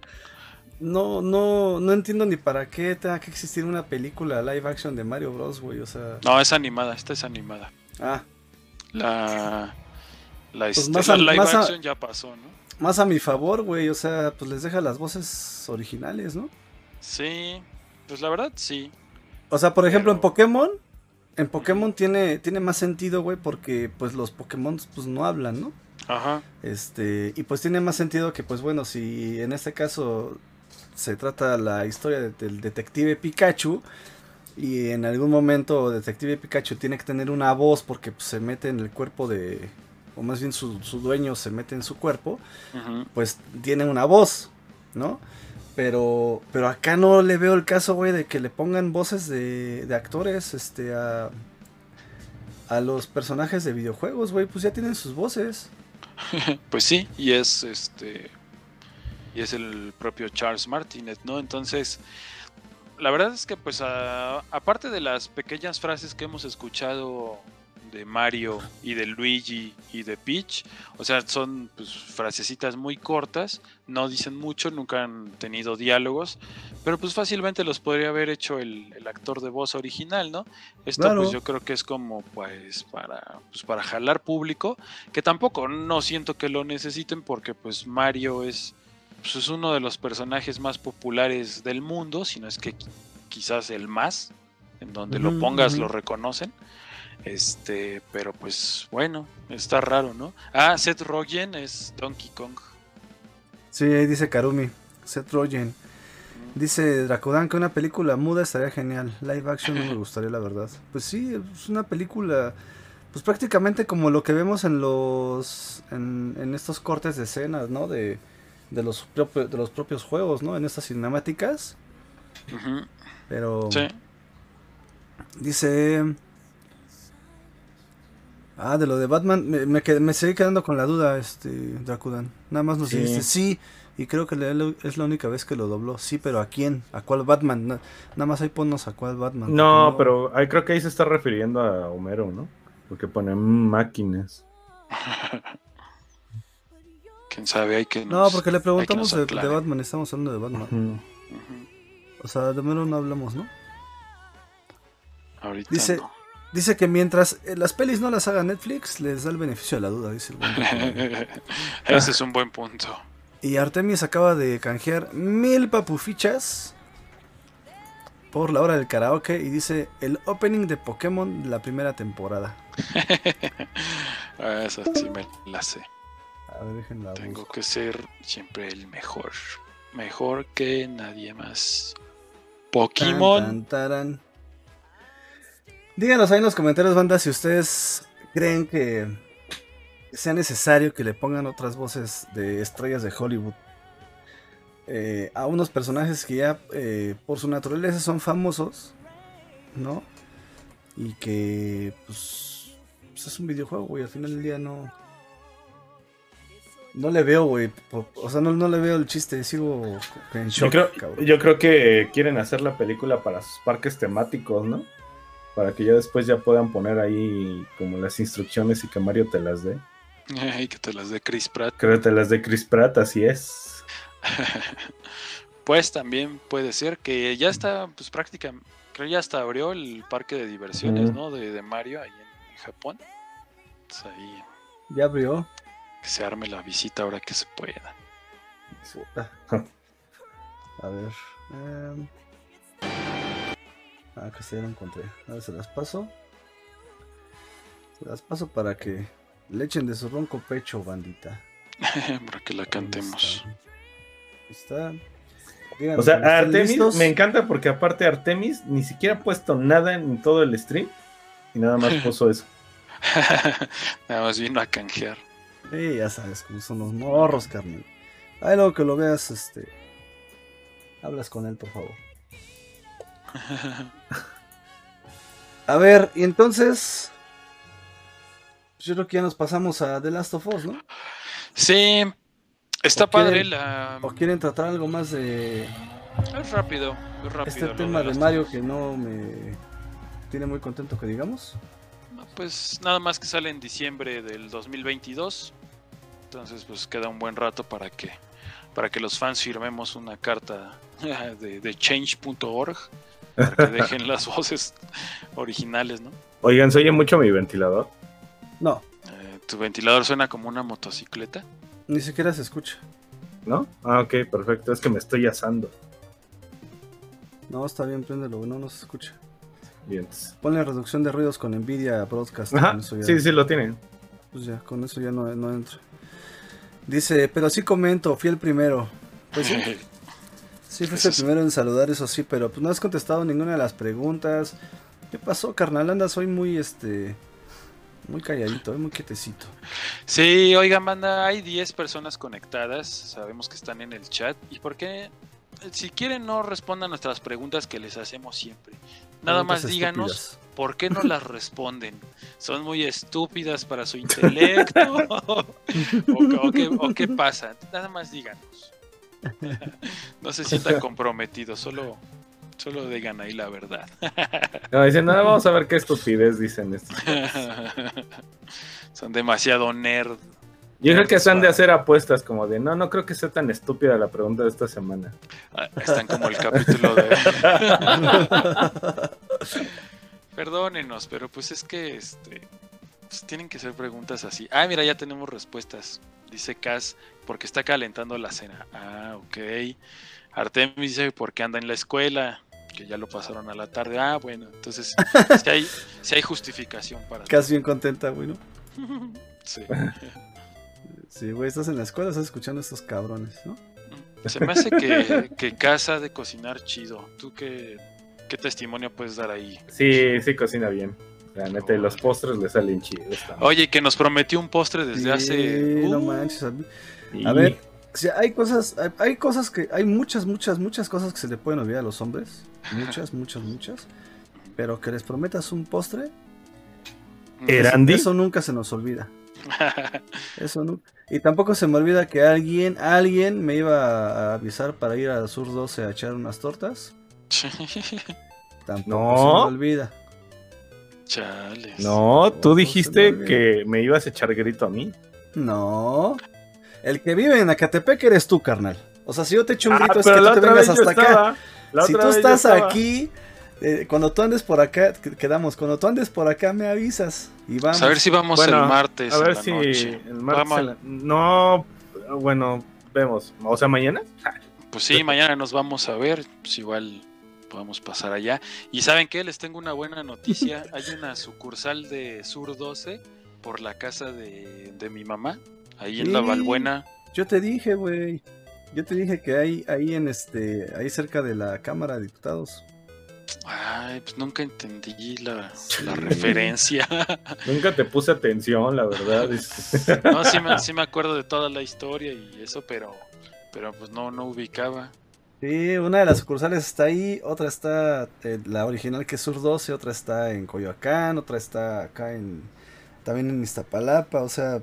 no no no entiendo ni para qué tenga que existir una película live action de Mario Bros, güey, o sea, No, es animada, esta es animada. ah, La, la, Pues más la a- live más a- action ya pasó, ¿no? más a mi favor, güey, o sea, pues les deja las voces originales, ¿no? Sí, pues la verdad sí. O sea, por ejemplo, en Pokémon, en Pokémon tiene, tiene más sentido, güey, porque pues los Pokémon pues no hablan, ¿no? Ajá. Este, y pues tiene más sentido que pues bueno, si en este caso se trata la historia de- del detective Pikachu y en algún momento detective Pikachu tiene que tener una voz porque pues, se mete en el cuerpo de, o más bien su, su dueño se mete en su cuerpo, pues tiene una voz, ¿no? Pero, pero acá no le veo el caso, güey, de que le pongan voces de, de actores, este, a, a los personajes de videojuegos, güey, pues ya tienen sus voces. Pues sí, y es este. Y es el propio Charles Martinet, ¿no? Entonces, la verdad es que, pues, a- aparte de las pequeñas frases que hemos escuchado de Mario y de Luigi y de Peach, o sea, son pues, frasecitas muy cortas, no dicen mucho, nunca han tenido diálogos, pero pues fácilmente los podría haber hecho el, el actor de voz original, ¿no? Esto Claro. pues yo creo que es como pues para, pues, para jalar público, que tampoco no siento que lo necesiten porque pues Mario es, pues, es uno de los personajes más populares del mundo, si no es que qui- quizás el más, en donde lo pongas lo reconocen. Este, pero pues bueno, está raro, ¿no? Ah, Seth Rogen es Donkey Kong. Sí, ahí dice Karumi, Seth Rogen. Dice Dracodan que una película muda estaría genial. Live action no me gustaría, la verdad. Pues sí, es una película, pues prácticamente como lo que vemos en los, en, en estos cortes de escenas, ¿no? De, de los propios, de los propios juegos, ¿no? En estas cinemáticas. Pero Sí. dice, Ah, de lo de Batman, me, me, quedé- me seguí quedando con la duda, este, Dracudan. Nada más nos Sí. dijiste sí, y creo que le- es la única vez que lo dobló. Sí, pero ¿a quién? ¿A cuál Batman? Na- nada más ahí ponnos a cuál Batman. No, porque pero ahí creo que ahí se está refiriendo a Homero, ¿no? Porque pone "Mm, máquinas. Quién sabe, hay que No, porque le preguntamos de. Batman, estamos hablando de Batman. O sea, de Homero no hablamos, ¿no? Ahorita Dice- no. Dice que mientras eh, las pelis no las haga Netflix, les da el beneficio de la duda, dice el buen. Ese es un buen punto. Y Artemis acaba de canjear mil papufichas por la hora del karaoke y dice el opening de Pokémon de la primera temporada. Ah, Esa sí me la sé. A ver, déjenla. Tengo busco. que ser siempre el mejor. Mejor que nadie más. Pokémon. Tan, tan, taran. Díganos ahí en los comentarios, banda, si ustedes creen que sea necesario que le pongan otras voces de estrellas de Hollywood eh, a unos personajes que ya eh, por su naturaleza son famosos, ¿no? Y que, pues, pues es un videojuego, güey. Al final del día no. No le veo, güey. O sea, no, no le veo el chiste. Sigo en Yo shock, creo, cabrón. yo creo que quieren hacer la película para sus parques temáticos, ¿no? Para que ya después ya puedan poner ahí como las instrucciones y que Mario te las dé. Ay, que te las de Chris Pratt. Creo que te las dé Chris Pratt, así es. Pues también puede ser que ya está, pues prácticamente, creo ya hasta abrió el parque de diversiones. ¿no? De, de Mario ahí en, en Japón. Pues ahí Ya abrió. Que se arme la visita ahora que se pueda. A ver. em. Ah, que se ya lo encontré. A ver, se las paso. Se las paso para que le echen de su ronco pecho, bandita. Para que la Ahí cantemos. está. Ahí está. O sea, Artemis listos. me encanta porque aparte Artemis ni siquiera ha puesto nada en todo el stream y nada más puso eso. Nada más vino a canjear. Sí, ya sabes cómo son los morros, carnal. Ahí luego que lo veas, este. Hablas con él, por favor. A ver, y entonces. Yo creo que ya nos pasamos a The Last of Us, ¿no? Sí, está ¿O padre quieren- la... ¿O quieren tratar algo más de Es rápido, es rápido. este tema de Mario que no me tiene muy contento que digamos? Pues nada más que sale en diciembre del 2022. Entonces pues queda un buen rato para que para que los fans firmemos una carta de, de change.org para que dejen las voces originales, ¿no? Oigan, ¿se oye mucho mi ventilador? No, Eh, tu ventilador suena como una motocicleta. ni siquiera se escucha. ¿No? Ah, ok, perfecto. Es que me estoy asando. No, está bien, préndelo, no nos escucha. Bien. Ponle reducción de ruidos con Nvidia Broadcast. Ajá, con eso ya- sí, sí lo tienen. Pues ya, con eso ya no, no entra. Dice, pero sí comento, fui el primero. Pues sí, sí fuiste el primero en saludar, eso sí, pero pues no has contestado ninguna de las preguntas. ¿Qué pasó, carnal? Andas hoy muy, este, muy calladito, muy quietecito. Sí, oigan, banda, hay 10 personas conectadas. Sabemos que están en el chat. ¿Y por qué? Si quieren, no respondan nuestras preguntas que les hacemos siempre. Nada más díganos estúpidas. por qué no las responden. ¿Son muy estúpidas para su intelecto? ¿O, o qué, o qué pasa? Nada más díganos. No se sientan comprometidos, solo, solo digan ahí la verdad. No, dicen, nada, vamos a ver qué estupidez dicen estos. Son demasiado nerd. Yo creo que se han de hacer apuestas como de, no, no creo que sea tan estúpida la pregunta de esta semana. Ah, Están como el capítulo de. Perdónenos, pero pues es que este. pues tienen que ser preguntas así. Ah, mira, ya tenemos respuestas. Dice Cas, porque está calentando la cena. Ah, ok. Artemis dice, porque anda en la escuela. Que ya lo pasaron a la tarde. Ah, bueno, entonces si hay, sí hay justificación para. Casi bien contenta, güey, ¿no? Sí. Sí, güey, estás en la escuela, estás escuchando a estos cabrones, ¿no? Se me hace que, que Cas ha de cocinar chido. ¿Tú qué, qué testimonio puedes dar ahí? Sí, sí cocina bien. La neta, los postres le salen chidos también. Oye, que nos prometió un postre desde Sí, hace. no Uh, manches. A, mí- Y- a ver, o sea, hay cosas, hay, hay cosas que, hay muchas, muchas, muchas cosas que se le pueden olvidar a los hombres. Muchas, muchas, muchas. Pero que les prometas un postre, ¿Erandi? Eso nunca se nos olvida. Eso no. Y tampoco se me olvida que alguien, alguien me iba a avisar para ir a Sur 12 a echar unas tortas. Tampoco No. se me olvida. Chales. No, tú dijiste que me ibas a echar grito a mí. No. El que vive en Acatepec eres tú, carnal. O sea, si yo te echo un Ah, grito es que tú te vengas hasta acá. La Si tú estás aquí, eh, cuando tú andes por acá, que- quedamos, cuando tú andes por acá me avisas y vamos. Pues a ver si vamos Bueno, el martes A en ver la si noche. el martes. Vamos. la- No, bueno, vemos. O sea, mañana. Pues sí, mañana nos vamos a ver. Pues igual podemos pasar allá. Y ¿saben qué? Les tengo una buena noticia. Hay una sucursal de Sur 12 por la casa de, de mi mamá. Ahí en la. Valbuena. Yo te dije, güey. Yo te dije que hay ahí en este, ahí cerca de la Cámara de Diputados. Ay, pues nunca entendí la, referencia. Nunca te puse atención, la verdad. No, sí me, sí me acuerdo de toda la historia y eso, pero, pero pues no, no ubicaba. Sí, una de las sucursales está ahí, otra está, eh, la original que es Sur 12, otra está en Coyoacán, otra está acá en, también en Iztapalapa, o sea,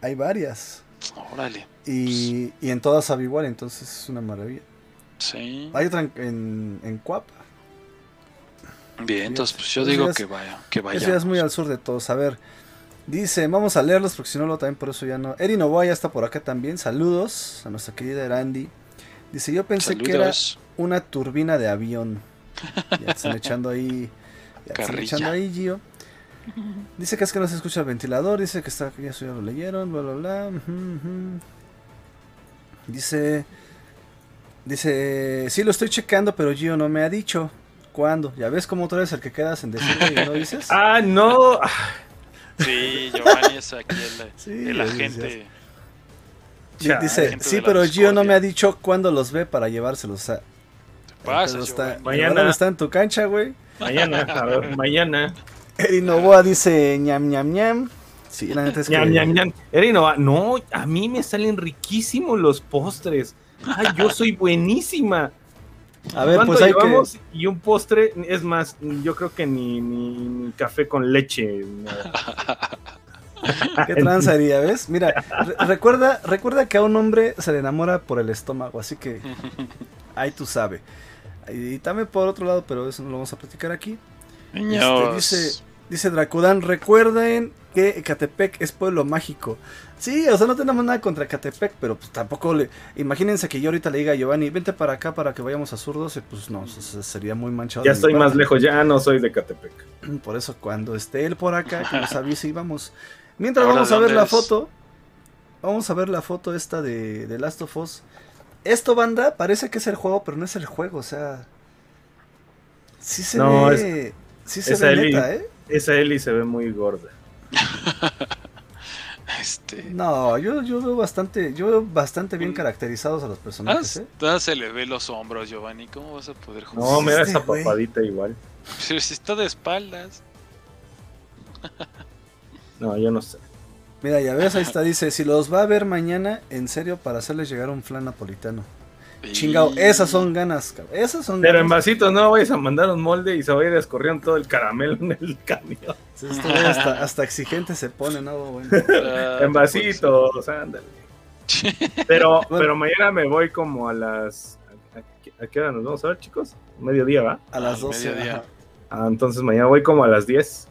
hay varias. Órale. Y, y en todas sabe igual, entonces es una maravilla. Sí. Hay otra en, en, en Cuapa. Bien, entonces pues yo digo que vaya, que vaya. Eso ya es muy al sur de todos. A ver, dice, vamos a leerlos porque si no, lo también por eso ya no. Eri Novoa ya está por acá también. Saludos a nuestra querida Erandi. Dice, yo pensé que era una turbina de avión. Ya te están echando ahí. Ya te están echando ahí, Gio. Dice que es que no se escucha el ventilador. Dice que está, ya eso ya lo leyeron, bla, bla, bla. ujú. Dice, dice, sí lo estoy checando, pero Gio no me ha dicho. ¿Cuándo? ¿Ya ves cómo tú eres el que quedas en decirlo y no dices? Ah, no. Sí, Giovanni es aquí el, Sí, el agente. Dice, Gente sí, pero Gio no me ha dicho cuándo los ve para llevárselos. O sea, Pasa, está. Mañana. Está en tu cancha, güey. Mañana, a ver, mañana. Eri Novoa dice ñam ñam ñam. Sí, la neta es que. Ñam, ñam, ñam. Eri, no, no, a mí me salen riquísimos los postres. Ay, yo soy buenísima. A ver, ¿Cuánto pues hay que. llevamos? Y un postre, es más, yo creo que ni, ni, ni café con leche. nada. ¿Qué tranza haría, ves? Mira, re- recuerda, recuerda que a un hombre se le enamora por el estómago, así que ahí tú sabes. Y también por otro lado, pero eso no lo vamos a platicar aquí. Niños. dice- Dice Dracudán, recuerden que Ecatepec es pueblo mágico. Sí, o sea, no tenemos nada contra Ecatepec, pero pues tampoco le... Imagínense que yo ahorita le diga a Giovanni, vente para acá para que vayamos a Zurdos, y pues no, sería muy manchado. Ya estoy más lejos, ya no soy de Catepec. Por eso cuando esté él por acá, que nos avise y vamos. Mientras Ahora, vamos ¿de a ver la foto. Vamos a ver la foto esta de, de Last of Us. Esto, banda, parece que es el juego, pero no es el juego, o sea... Sí se No, ve... sí se ve neta, ¿eh? Esa Eli se ve muy gorda. Este. No, yo, yo veo bastante, yo veo bastante bien caracterizados a los personajes, ¿eh? Hasta se le ve los hombros, Giovanni. ¿Cómo vas a poder jugar? No, Este esa papadita igual. Pero si está de espaldas. No, yo no sé. Mira, ya ves, ahí está, dice, si los va a ver mañana, en serio, para hacerles llegar un flan napolitano. Chingao, Y- esas son ganas, cabrón. Esas son Pero en ganas. vasitos no vayas a mandar un molde y se va a ir escorriendo todo el caramelo en el camión. Sí, hasta, hasta exigente se pone, ¿no? Bueno. Ah, en vasitos, ándale. Pero, Bueno. pero mañana me voy como a las. ¿A, qué hora nos vamos a ver, chicos? Mediodía, ¿va? A las Al 12. mediodía. ajá. Ah, entonces mañana voy como a las 10.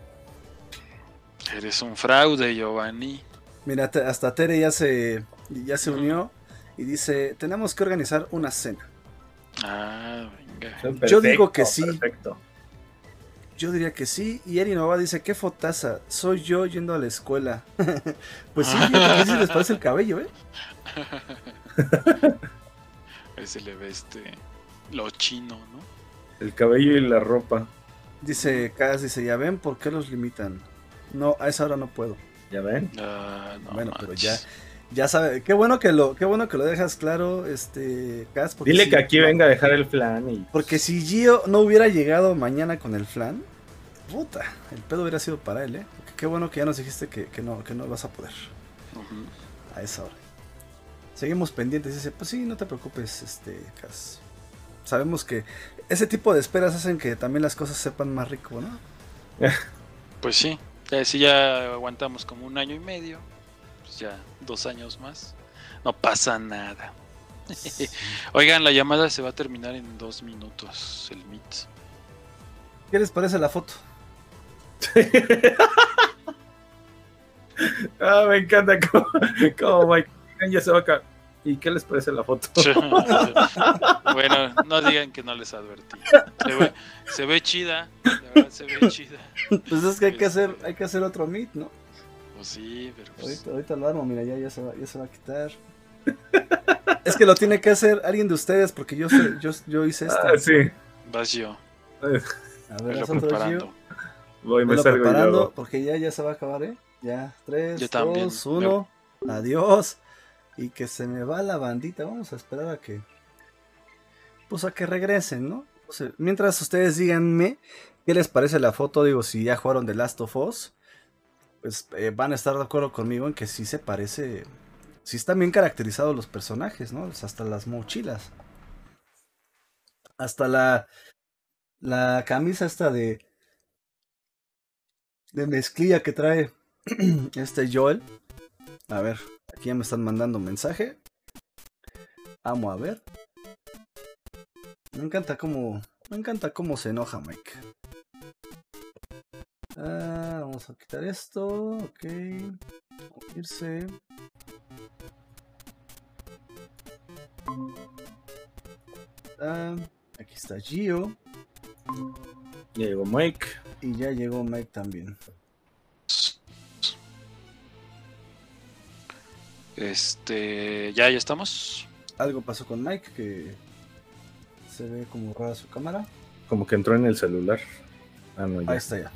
Eres un fraude, Giovanni. Mira, hasta Tere ya se, ya se unió y dice, tenemos que organizar una cena. Ah, venga. Yo digo que sí. Perfecto. Yo diría que sí. Y Eri Nova dice, qué fotaza, soy yo yendo a la escuela. pues sí, que sí les parece el cabello, ¿eh? Ahí se le ve este. Lo chino, ¿no? El cabello y la ropa. Dice Kaz, dice, ya ven, ¿por qué los limitan? No, a esa hora no puedo. ¿Ya ven? Ah, no bueno, pero ya, manches. Ya sabe, qué bueno que lo, qué bueno que lo dejas claro, este, Kaz, porque Dile que aquí venga a dejar el flan y. Porque si Gio no hubiera llegado mañana con el flan, puta, el pedo hubiera sido para él, ¿eh? Qué bueno que ya nos dijiste que, que no, que no vas a poder a esa hora. Seguimos pendientes, dice, pues sí, no te preocupes, este, Kaz. Sabemos que ese tipo de esperas hacen que también las cosas sepan más rico, ¿no? Pues sí. Si ya aguantamos como un año y medio, pues ya dos años más. No pasa nada. Oigan, la llamada se va a terminar en dos minutos, el Meet. ¿Qué les parece la foto? ah, me encanta cómo, cómo Mike ya se va a caer. ¿Y qué les parece la foto? bueno, no digan que no les advertí. Se ve, se ve chida, la verdad se ve chida. Pues es que hay que hacer, hay que hacer otro meet, ¿no? Pues sí, pero pues... ahorita, ahorita lo armo, mira, ya, ya, se va, ya se va a quitar. es que lo tiene que hacer alguien de ustedes porque yo, sé- yo, yo hice esto. Ah, sí. vas yo, A ver, velo haz otro preparando. Gio. Voy, me Velo salgo preparando yo. porque ya, ya se va a acabar, ¿eh? Ya, 3, Yo también. 2, 1. Adiós. Y que se me va la bandita. Vamos a esperar a que. Pues a que regresen, ¿no? O sea, mientras ustedes díganme qué les parece la foto, digo, si ya jugaron The Last of Us, pues eh, van a estar de acuerdo conmigo en que sí se parece. Sí están bien caracterizados los personajes, ¿no? Hasta las mochilas. Hasta la. La camisa esta de. De mezclilla que trae este Joel. A ver, aquí ya me están mandando un mensaje. Vamos a ver. Me encanta cómo. Me encanta cómo se enoja Mike. Ah, vamos a quitar esto. Ok. Vamos a irse. Ah, aquí está Gio. Ya llegó Mike. Y ya llegó Mike también. Este, ya, ya estamos. Algo pasó con Mike que se ve como rara su cámara. Como que entró en el celular. Ah, no, ya. Ahí está ya.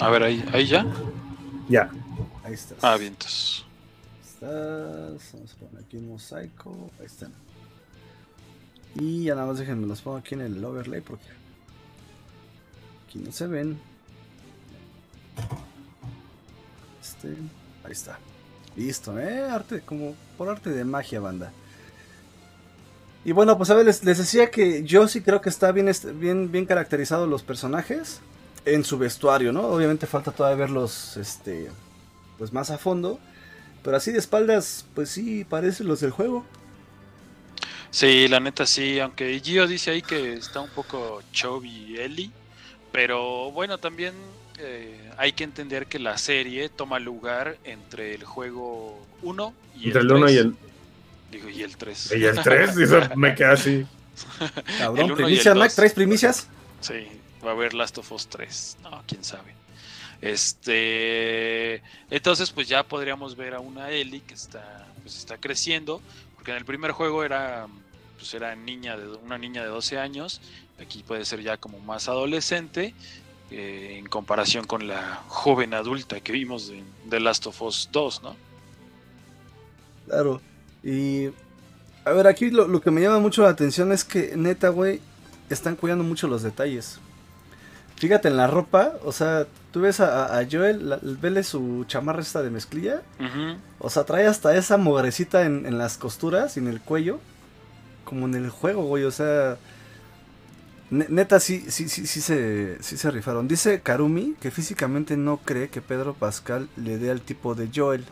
A ver, ahí, ahí ya. Ya. Ahí está. Ah, vientos. Estás. Vamos a poner aquí un mosaico. Ahí están. Y ya nada más déjenme los pongo aquí en el overlay porque aquí no se ven. Este. Ahí está. Listo, eh. Arte, como por arte de magia, banda. Y bueno, pues a ver, les, les decía que yo sí creo que está bien, bien, bien caracterizados los personajes en su vestuario, ¿no? Obviamente falta todavía verlos, este, pues más a fondo. Pero así de espaldas, pues sí, parecen los del juego. Sí, la neta sí, aunque Gio dice ahí que está un poco chubby Ellie, pero bueno, también eh, hay que entender que la serie toma lugar entre el juego 1 y Entre el el 1 y 3. el, Digo, y el 3. y el 3. Y eso me queda así. Cabrón, Mike, dos. ¿traes primicias? Sí, va a haber Last of Us 3. No, quién sabe. Este, entonces pues ya podríamos ver a una Ellie que está pues está creciendo, porque en el primer juego era pues era niña de una niña de 12 años, aquí puede ser ya como más adolescente eh, en comparación con la joven adulta que vimos de, de Last of Us 2, ¿no? Claro. Y. A ver, aquí lo, lo que me llama mucho la atención es que, neta, güey, están cuidando mucho los detalles. Fíjate en la ropa, o sea, tú ves a, a Joel, la- vele su chamarra esta de mezclilla. O sea, trae hasta esa mogrecita en, en las costuras y en el cuello. Como en el juego, güey. O sea. ne- Neta, sí, sí, sí, sí se, sí se rifaron. Dice Karumi que físicamente no cree que Pedro Pascal le dé al tipo de Joel.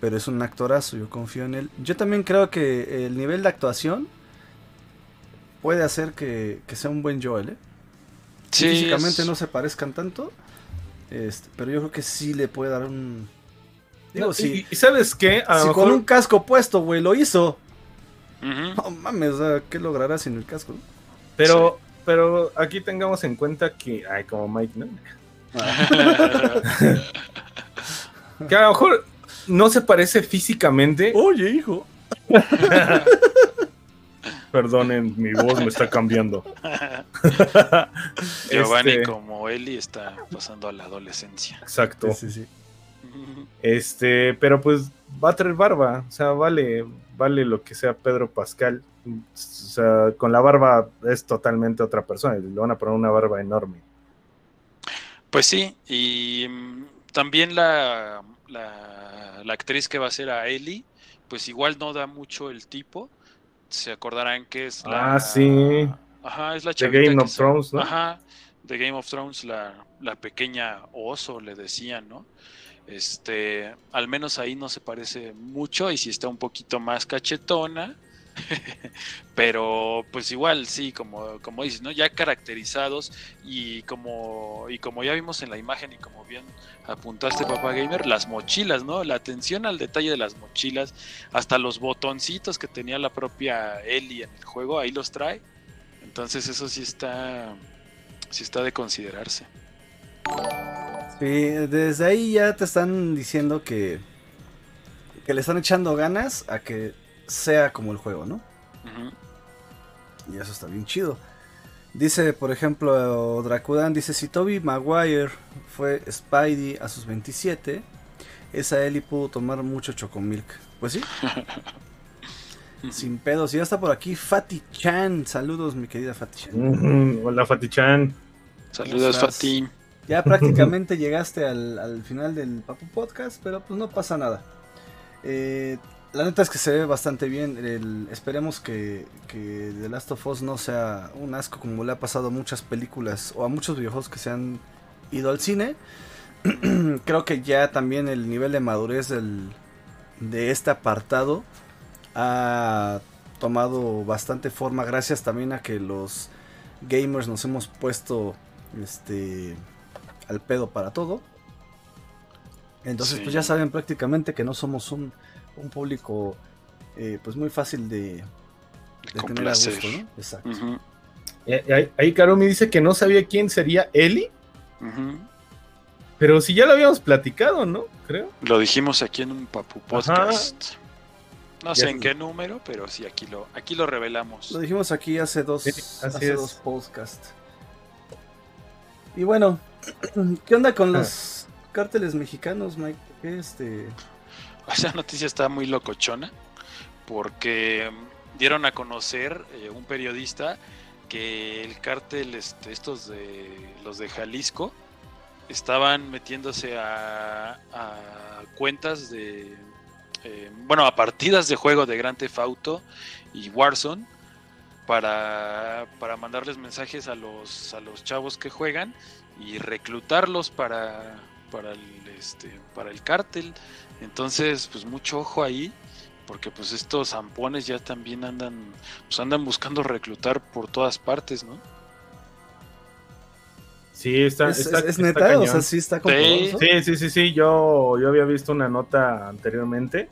Pero es un actorazo, yo confío en él. Yo también creo que el nivel de actuación puede hacer que, que sea un buen Joel, ¿eh? Sí, físicamente es- no se parezcan tanto. Este, pero yo creo que sí le puede dar un. Digo, No, sí. y, y ¿sabes qué? A Si mejor con un casco puesto, güey, lo hizo. Ujú. No mames, ¿qué logrará sin el casco? Pero, pero aquí tengamos en cuenta que, ay, como Mike, ¿no? Que a lo mejor no se parece físicamente. Oye, hijo. Perdonen, mi voz me está cambiando. Giovanni Este, como Ellie está pasando a la adolescencia. Exacto. Sí, sí, sí. Este, pero pues va a traer barba. O sea, vale, vale lo que sea Pedro Pascal. O sea, con la barba es totalmente otra persona. Le van a poner una barba enorme. Pues sí, y mm, también la, la, la actriz que va a ser a Ellie, pues igual no da mucho el tipo. Se acordarán que es la. Ah, sí. Ajá, es la De Game of sa- Thrones, ¿no? Ajá, de Game of Thrones, la, la pequeña oso, le decían, ¿no? Este, al menos ahí no se parece mucho y si está un poquito más cachetona. Pero pues igual, sí, como, como dices, ¿no? Ya caracterizados y como, y como ya vimos en la imagen y como bien apuntaste, papá gamer, las mochilas, ¿no? La atención al detalle de las mochilas, hasta los botoncitos que tenía la propia Ellie en el juego, ahí los trae. Entonces eso sí está, sí está de considerarse. Sí, desde ahí ya te están diciendo que, que le están echando ganas a que sea como el juego, ¿no? Y eso está bien chido. Dice, por ejemplo, Dracudan, dice, si Toby Maguire fue Spidey a sus 27, esa Ellie pudo tomar mucho chocomilk. Pues sí. Sin pedos. Y ya está por aquí Fatty Chan. Saludos, mi querida Fatty Chan. Hola, Fatichan. Saludos, estás? Fatim. Ya prácticamente llegaste al, al final del Papu Podcast, pero pues no pasa nada. Eh, la neta es que se ve bastante bien. esperemos que, que The Last of Us no sea un asco como le ha pasado a muchas películas o a muchos videojuegos que se han ido al cine. Creo que ya también el nivel de madurez del- de este apartado ha tomado bastante forma gracias también a que los gamers nos hemos puesto este al pedo para todo. Entonces, Sí. pues ya saben prácticamente que no somos un, un público eh, pues muy fácil de, de tener a Complacer. gusto, ¿no? Exacto. Eh, Ahí, ahí Caro me dice que no sabía quién sería Eli, pero si ya lo habíamos platicado, ¿no? Creo. Lo dijimos aquí en un Papu Podcast. No sé Ya- en qué número, pero sí, aquí lo, aquí lo revelamos. Lo dijimos aquí hace dos, Sí, hace dos podcasts. Y bueno, ¿qué onda con Ah. Cárteles mexicanos, Mike? ¿Qué este? Esa noticia está muy locochona porque dieron a conocer eh, un periodista que el cártel, este, estos de los de Jalisco, estaban metiéndose a, a cuentas de, eh, bueno, a partidas de juego de Grand Theft Auto y Warzone para, para mandarles mensajes a los, a los chavos que juegan y reclutarlos para, para, el, este, para el cártel. Entonces, pues mucho ojo ahí, porque pues estos zampones ya también andan, pues andan buscando reclutar por todas partes, ¿no? Sí, está. ¿Es, está- es- es está neta? cañón. O sea, sí está? Sí, sí, sí, sí. Yo, yo había visto una nota anteriormente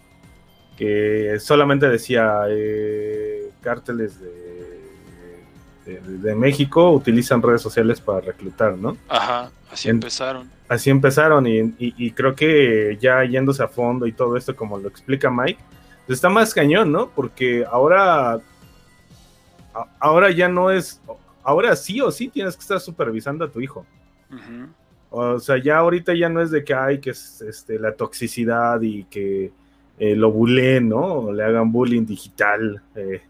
que solamente decía eh, cárteles de, de, de México utilizan redes sociales para reclutar, ¿no? Ajá, así En- empezaron. Así empezaron y, y- y creo que ya yéndose a fondo y todo esto, como lo explica Mike, pues está más cañón, ¿no? Porque ahora, a- ahora ya no es, ahora sí o sí tienes que estar supervisando a tu hijo. O sea, ya ahorita ya no es de que hay que es, este, la toxicidad y que eh, lo buleen, ¿no? O le hagan bullying digital. eh.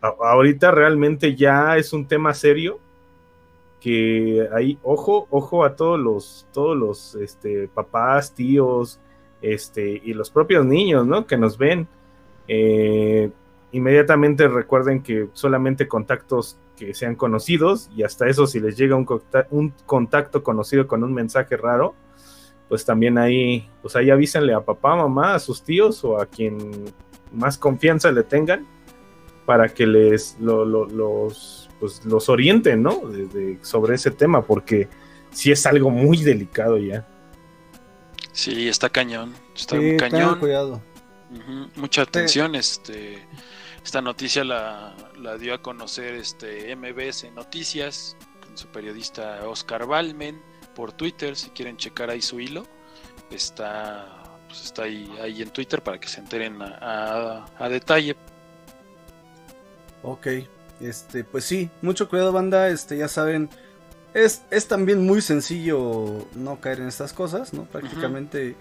Ahorita realmente ya es un tema serio que hay, ojo, ojo a todos los, todos los este, papás, tíos, este, y los propios niños, ¿no? Que nos ven. Eh, inmediatamente recuerden que solamente contactos que sean conocidos y hasta eso si les llega un contacto conocido con un mensaje raro, pues también ahí, pues ahí avísenle a papá, mamá, a sus tíos o a quien más confianza le tengan para que les lo- lo- los, pues, los orienten, ¿no? De- de- sobre ese tema, porque sí es algo muy delicado ya. Sí, está cañón. Está Sí, un cañón. cuidado. Ujú, Mucha atención. Este, esta noticia la, la dio a conocer este MBS Noticias con su periodista Oscar Balmen por Twitter. Si quieren checar ahí su hilo, está, pues está ahí, ahí en Twitter para que se enteren a, a- a detalle. Ok, este, pues sí, mucho cuidado banda, este, ya saben, es, es también muy sencillo no caer en estas cosas, ¿no? Prácticamente,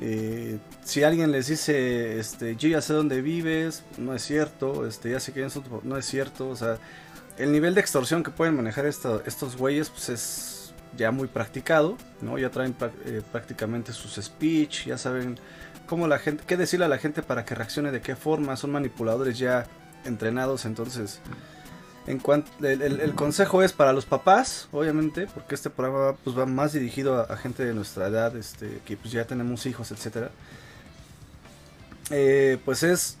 eh, si alguien les dice, este, yo ya sé dónde vives, no es cierto, este, ya sé otro- no es cierto, o sea, el nivel de extorsión que pueden manejar esta- estos güeyes, pues es ya muy practicado, ¿no? Ya traen eh, prácticamente sus speech, ya saben cómo la gente, qué decirle a la gente para que reaccione de qué forma, son manipuladores ya entrenados, entonces En cuanto, el, el- el consejo es para los papás, obviamente, porque este programa pues, va más dirigido a, a gente de nuestra edad, este, que pues ya tenemos hijos, etcétera. Eh, pues es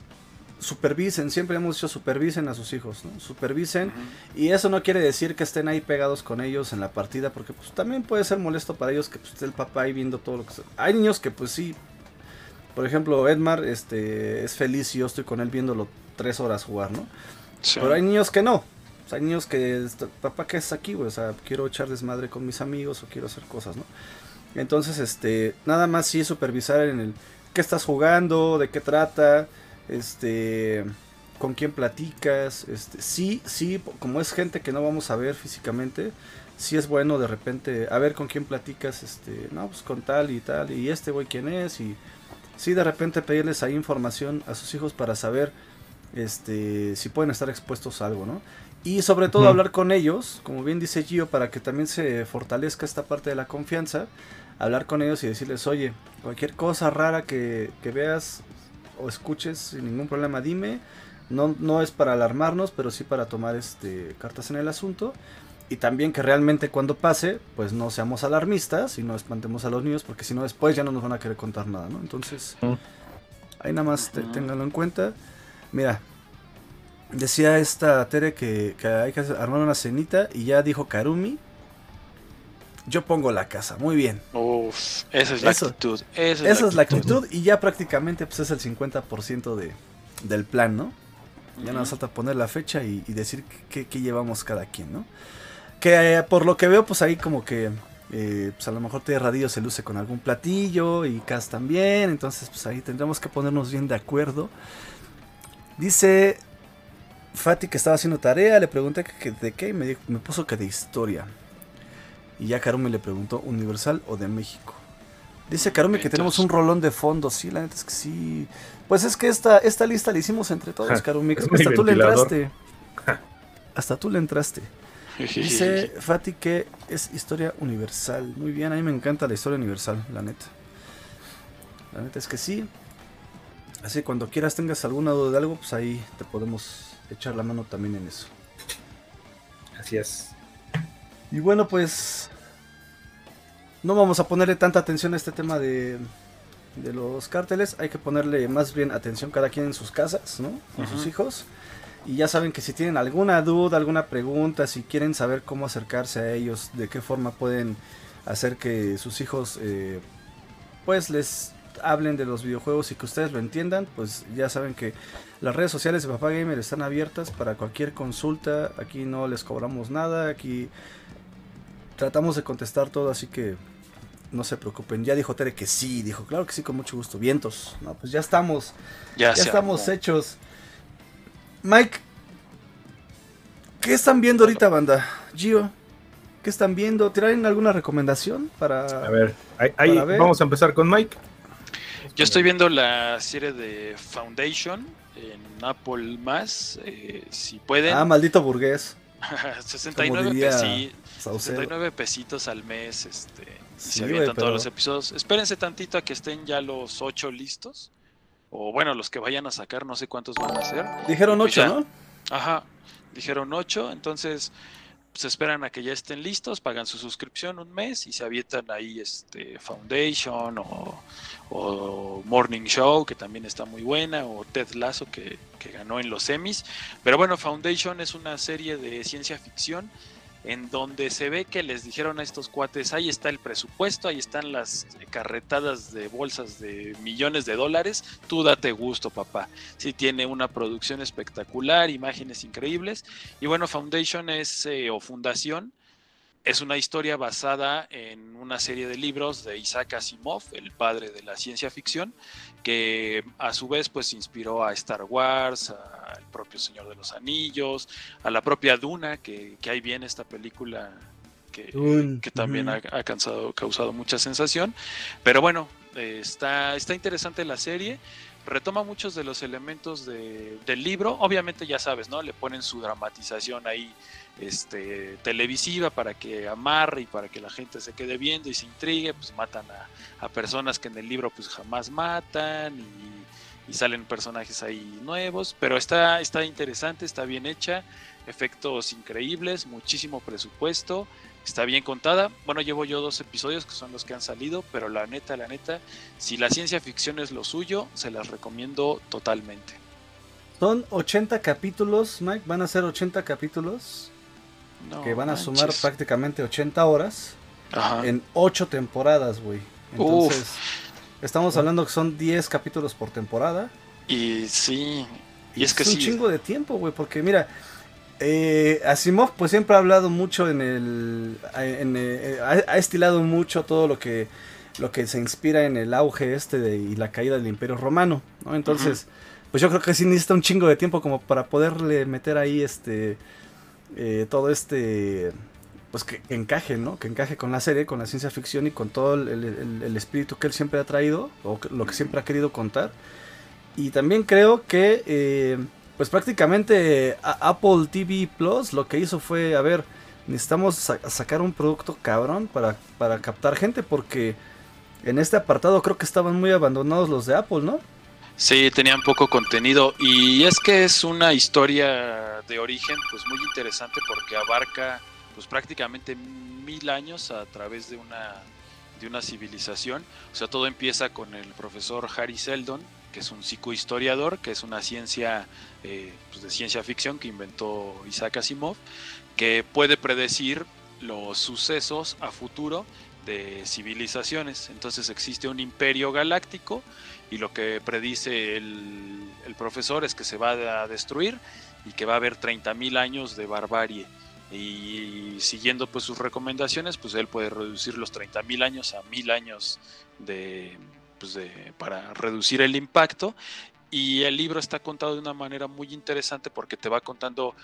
supervisen, siempre hemos dicho supervisen a sus hijos, ¿no? Supervisen y eso no quiere decir que estén ahí pegados con ellos en la partida, porque pues también puede ser molesto para ellos que pues, esté el papá ahí viendo todo lo que se... Hay niños que pues sí, por ejemplo Edmar este, es feliz y yo estoy con él viéndolo tres horas jugar, ¿no? Sí. Pero hay niños que no. O sea, hay niños que, papá, ¿qué es aquí, güey? O sea, quiero echar desmadre con mis amigos o quiero hacer cosas, ¿no? Entonces, este, nada más sí supervisar en el qué estás jugando, de qué trata, este, con quién platicas, este, sí, sí, como es gente que no vamos a ver físicamente, sí es bueno de repente, a ver con quién platicas, este, no, pues con tal y tal, y este güey quién es, y sí de repente pedirles ahí información a sus hijos para saber, este, si pueden estar expuestos a algo, ¿no? Y sobre todo Ujú. hablar con ellos, como bien dice Gio, para que también se fortalezca esta parte de la confianza, hablar con ellos y decirles, oye, cualquier cosa rara que, que veas o escuches sin ningún problema, dime. No, no es para alarmarnos, pero sí para tomar este, cartas en el asunto. Y también que realmente cuando pase, pues no seamos alarmistas y no espantemos a los niños, porque si no después ya no nos van a querer contar nada, ¿no? Entonces, ahí nada más te- ténganlo en cuenta. Mira, decía esta Tere que, que hay que armar una cenita y ya dijo Karumi. Yo pongo la casa, muy bien. Uf, esa es la Eso- actitud. Esa es, Esa es la actitud y ya prácticamente pues es el 50% de, del plan, ¿no? Ya nos falta poner la fecha y, y decir qué, llevamos cada quien, ¿no? Que eh, por lo que veo, pues ahí como que eh, pues a lo mejor Tierra Radillo se luce con algún platillo y Cas también, entonces pues ahí tendremos que ponernos bien de acuerdo. Dice Fati que estaba haciendo tarea, le pregunté que, que de qué y me, dijo- me puso que de historia. Y ya Karumi le preguntó, ¿Universal o de México? Dice Karumi que tenemos un rolón de fondo, sí, la neta es que sí. Pues es que esta, esta lista la hicimos entre todos, Karumi. hasta tú le entraste. Hasta tú le entraste. Dice Fati que es historia universal. Muy bien, a mí me encanta la historia universal, la neta. La neta es que sí. Así que cuando quieras tengas alguna duda de algo, pues ahí te podemos echar la mano también en eso. Así es. Y bueno, pues no vamos a ponerle tanta atención a este tema de, de los cárteles. Hay que ponerle más bien atención cada quien en sus casas, ¿no? Con sus hijos. Y ya saben que si tienen alguna duda, alguna pregunta, si quieren saber cómo acercarse a ellos, de qué forma pueden hacer que sus hijos eh, pues les hablen de los videojuegos y que ustedes lo entiendan, pues ya saben que las redes sociales de Papá Gamer están abiertas para cualquier consulta. Aquí no les cobramos nada, aquí tratamos de contestar todo, así que no se preocupen. Ya dijo Tere que sí, dijo, claro que sí, con mucho gusto. Vientos, no, pues ya estamos, Ya, estamos armó. hechos. Mike, ¿qué están viendo ahorita, banda? Gio, ¿qué están viendo? ¿Tienen alguna recomendación para...? A ver, ahí, ahí Para ver. vamos a empezar con Mike. Yo estoy viendo la serie de Foundation en Apple más, eh, si pueden. Ah, maldito burgués. 69, como diría pesi- Saucedo. 69 pesitos al mes, este, y Sí, se avientan pero- todos los episodios. Espérense tantito a que estén ya los 8 listos. O bueno, los que vayan a sacar, no sé cuántos van a ser. Dijeron Pues ocho, ya. ¿no? Ajá, dijeron 8, entonces se esperan a que ya estén listos, pagan su suscripción un mes y se avientan ahí este Foundation o, o Morning Show, que también está muy buena, o Ted Lasso, que, que ganó en los semis. Pero bueno, Foundation es una serie de ciencia ficción en donde se ve que les dijeron a estos cuates, ahí está el presupuesto, ahí están las carretadas de bolsas de millones de dólares, tú date gusto, papá. Sí tiene una producción espectacular, imágenes increíbles. Y bueno, Foundation es, eh, o Fundación, es una historia basada en una serie de libros de Isaac Asimov, el padre de la ciencia ficción, que a su vez pues inspiró a Star Wars, al propio Señor de los Anillos, a la propia Duna, que, que ahí viene esta película que, que también ha, ha causado, causado mucha sensación. Pero bueno, eh, está, está interesante la serie. Retoma muchos de los elementos de- del libro. Obviamente, ya sabes, ¿no? Le ponen su dramatización ahí este, televisiva para que amarre y para que la gente se quede viendo y se intrigue. Pues matan a, a personas que en el libro pues jamás matan y, y salen personajes ahí nuevos. Pero está, está interesante, está bien hecha. efectos increíbles, muchísimo presupuesto, está bien contada. Bueno, llevo yo dos episodios que son los que han salido, pero la neta, la neta, si la ciencia ficción es lo suyo, se las recomiendo totalmente. Son 80 capítulos, Mike, van a ser 80 capítulos No que van a sumar prácticamente 80 horas Ajá. en 8 temporadas, güey. Uf. Entonces, estamos hablando que son 10 capítulos por temporada. Y sí, y es que un sí. chingo de tiempo, güey, porque mira, eh, Asimov pues siempre ha hablado mucho en el, en, eh, ha, ha estilado mucho todo lo que, lo que se inspira en el auge este de, y la caída del Imperio Romano, ¿no? Entonces, pues yo creo que sí necesita un chingo de tiempo como para poderle meter ahí este, eh, todo este, pues que encaje, ¿no? Que encaje con la serie, con la ciencia ficción y con todo el, el- el espíritu que él siempre ha traído o que- lo que siempre ha querido contar. Y también creo que, eh, pues prácticamente Apple TV Plus lo que hizo fue, a ver, necesitamos sa- sacar un producto cabrón para, para captar gente porque en este apartado creo que estaban muy abandonados los de Apple, ¿no? Sí, tenían poco contenido y es que es una historia de origen pues muy interesante porque abarca pues prácticamente mil años a través de una de una civilización. O sea, todo empieza con el profesor Harry Seldon, que es un psicohistoriador, que es una ciencia eh, pues, de ciencia ficción que inventó Isaac Asimov, que puede predecir los sucesos a futuro de civilizaciones. Entonces existe un imperio galáctico y lo que predice el, profesor es que se va a destruir y que va a haber 30.000 años de barbarie. Y siguiendo pues sus recomendaciones, pues él puede reducir los 30.000 años a 1.000 años de, pues para reducir el impacto. Y el libro está contado de una manera muy interesante porque te va contando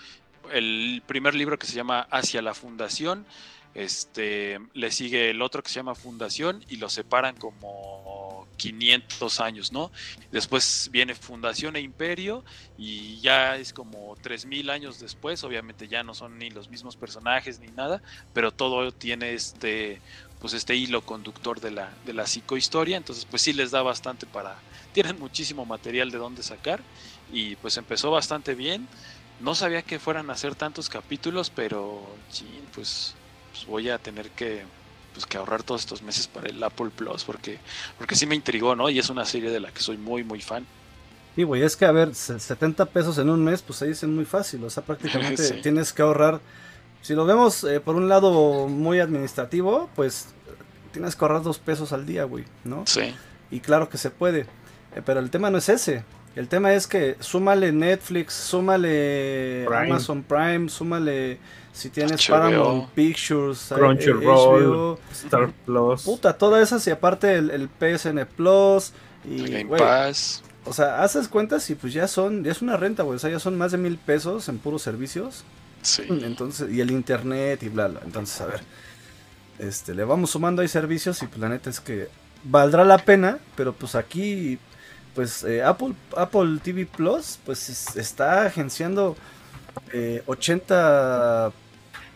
el primer libro que se llama Hacia la Fundación, este, le sigue el otro que se llama Fundación y lo separan como 500 años, ¿no? Después viene Fundación e Imperio y ya es como 3000 años después, obviamente ya no son ni los mismos personajes ni nada, pero todo tiene este pues este hilo conductor de la de la psicohistoria, entonces pues sí les da bastante para tienen muchísimo material de dónde sacar y pues empezó bastante bien. No sabía que fueran a hacer tantos capítulos, pero pues pues voy a tener que, pues, que ahorrar todos estos meses para el Apple Plus porque, porque sí me intrigó, ¿no? Y es una serie de la que soy muy, muy fan. Sí, güey, es que a ver, se- 70 pesos en un mes, pues se dicen muy fácil, o sea, prácticamente Sí. tienes que ahorrar. Si lo vemos eh, por un lado muy administrativo, pues tienes que ahorrar dos pesos al día, güey, ¿no? Sí, Y claro que se puede. Eh, pero el tema no es ese. El tema es que súmale Netflix, súmale Prime. Amazon Prime, súmale si tienes HBO. Paramount Pictures, eh, Crunchyroll. HBO, Star Plus. puta, todas esas y aparte el, el PSN Plus y el Game Pass. o sea, haces cuentas y pues ya son, ya es una renta, güey, o sea, ya son más de mil pesos en puros servicios. Sí. Entonces, y el internet y bla, bla. Entonces, a ver. Este, le vamos sumando ahí servicios y pues la neta es que valdrá la pena, pero pues aquí, pues eh, Apple, Apple TV Plus, pues es- está agenciando eh, 80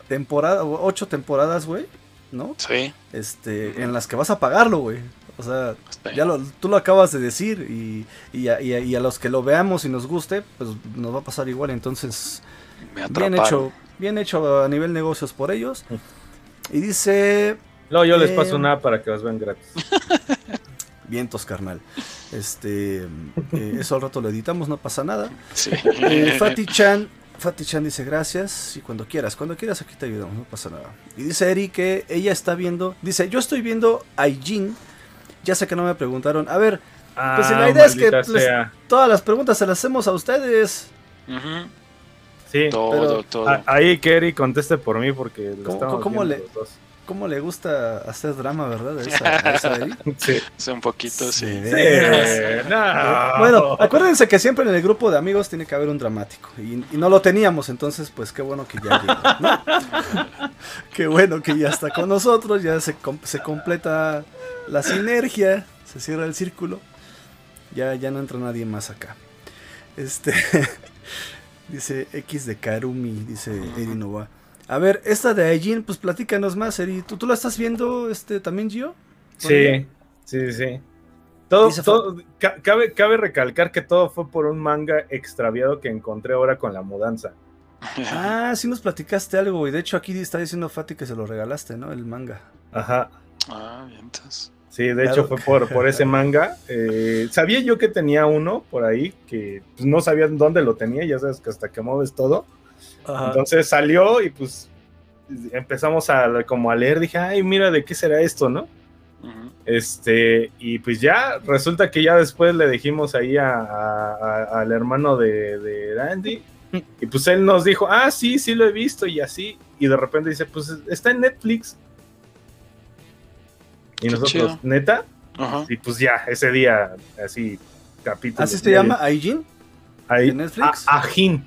temporadas, 8 temporadas, güey, ¿no? Sí. Este, en las que vas a pagarlo, güey. O sea, ya lo, tú lo acabas de decir y, y, a, y a- y a los que lo veamos y nos guste, pues nos va a pasar igual. Entonces, Me bien hecho, bien hecho a nivel negocios por ellos. Y dice, Luego yo les Eh, paso una para que las vean gratis. vientos carnal. Este, eh, eso al rato lo editamos, no pasa nada. Sí. Eh, Fati Chan, Fati Chan dice gracias y cuando quieras, cuando quieras aquí te ayudamos, no pasa nada. Y dice Eri que ella está viendo, dice yo estoy viendo Aijin. Ya sé que no me preguntaron. A ver, Pues Ah, la idea es que les- todas las preguntas se las hacemos a ustedes. Ujú. Sí. Todo, Pero- todo. A- Ahí Kerry conteste por mí porque lo ¿Cómo- estamos cómo viendo le- los dos. ¿Cómo le gusta hacer drama, verdad? Esa- esa. Sí. Sí, un poquito, sí. Sí. No. Bueno, acuérdense que siempre en el grupo de amigos tiene que haber un dramático. Y, y no lo teníamos, entonces, pues qué bueno que ya llegó, ¿no? qué bueno que ya está con nosotros, ya se, se completa la sinergia, se cierra el círculo. Ya, ya no entra nadie más acá. Este. Dice X de Karumi, dice Eri Nova. A ver, esta de Aijin, pues platícanos más, Eri. ¿Tú, tú la estás viendo este, también, Gio? Sí, sí, sí. Todo, todo- ca- cabe, cabe recalcar que todo fue por un manga extraviado que encontré ahora con la mudanza. Ah, sí nos platicaste algo, güey. De hecho, aquí está diciendo Fati que se lo regalaste, ¿no? El manga. Ajá. Ah, bien, entonces. Sí, de Claro. hecho fue por, por ese manga. Eh, sabía yo que tenía uno por ahí, que pues, no sabía dónde lo tenía, ya sabes que hasta que mueves todo. Ajá. Entonces salió y pues empezamos a como a leer, dije, ay, mira, ¿de qué será esto, no? Este, y pues ya resulta que ya después le dijimos ahí a- a- a- al hermano de, de Andy, y pues él nos dijo, ah, sí, sí lo he visto y así, y de repente dice, pues está en Netflix. Y Qué nosotros, chido. neta, Ajá. y pues ya, ese día, así, capítulo. ¿Así se llama? ¿Aijin? ¿De Netflix? A- Ajin.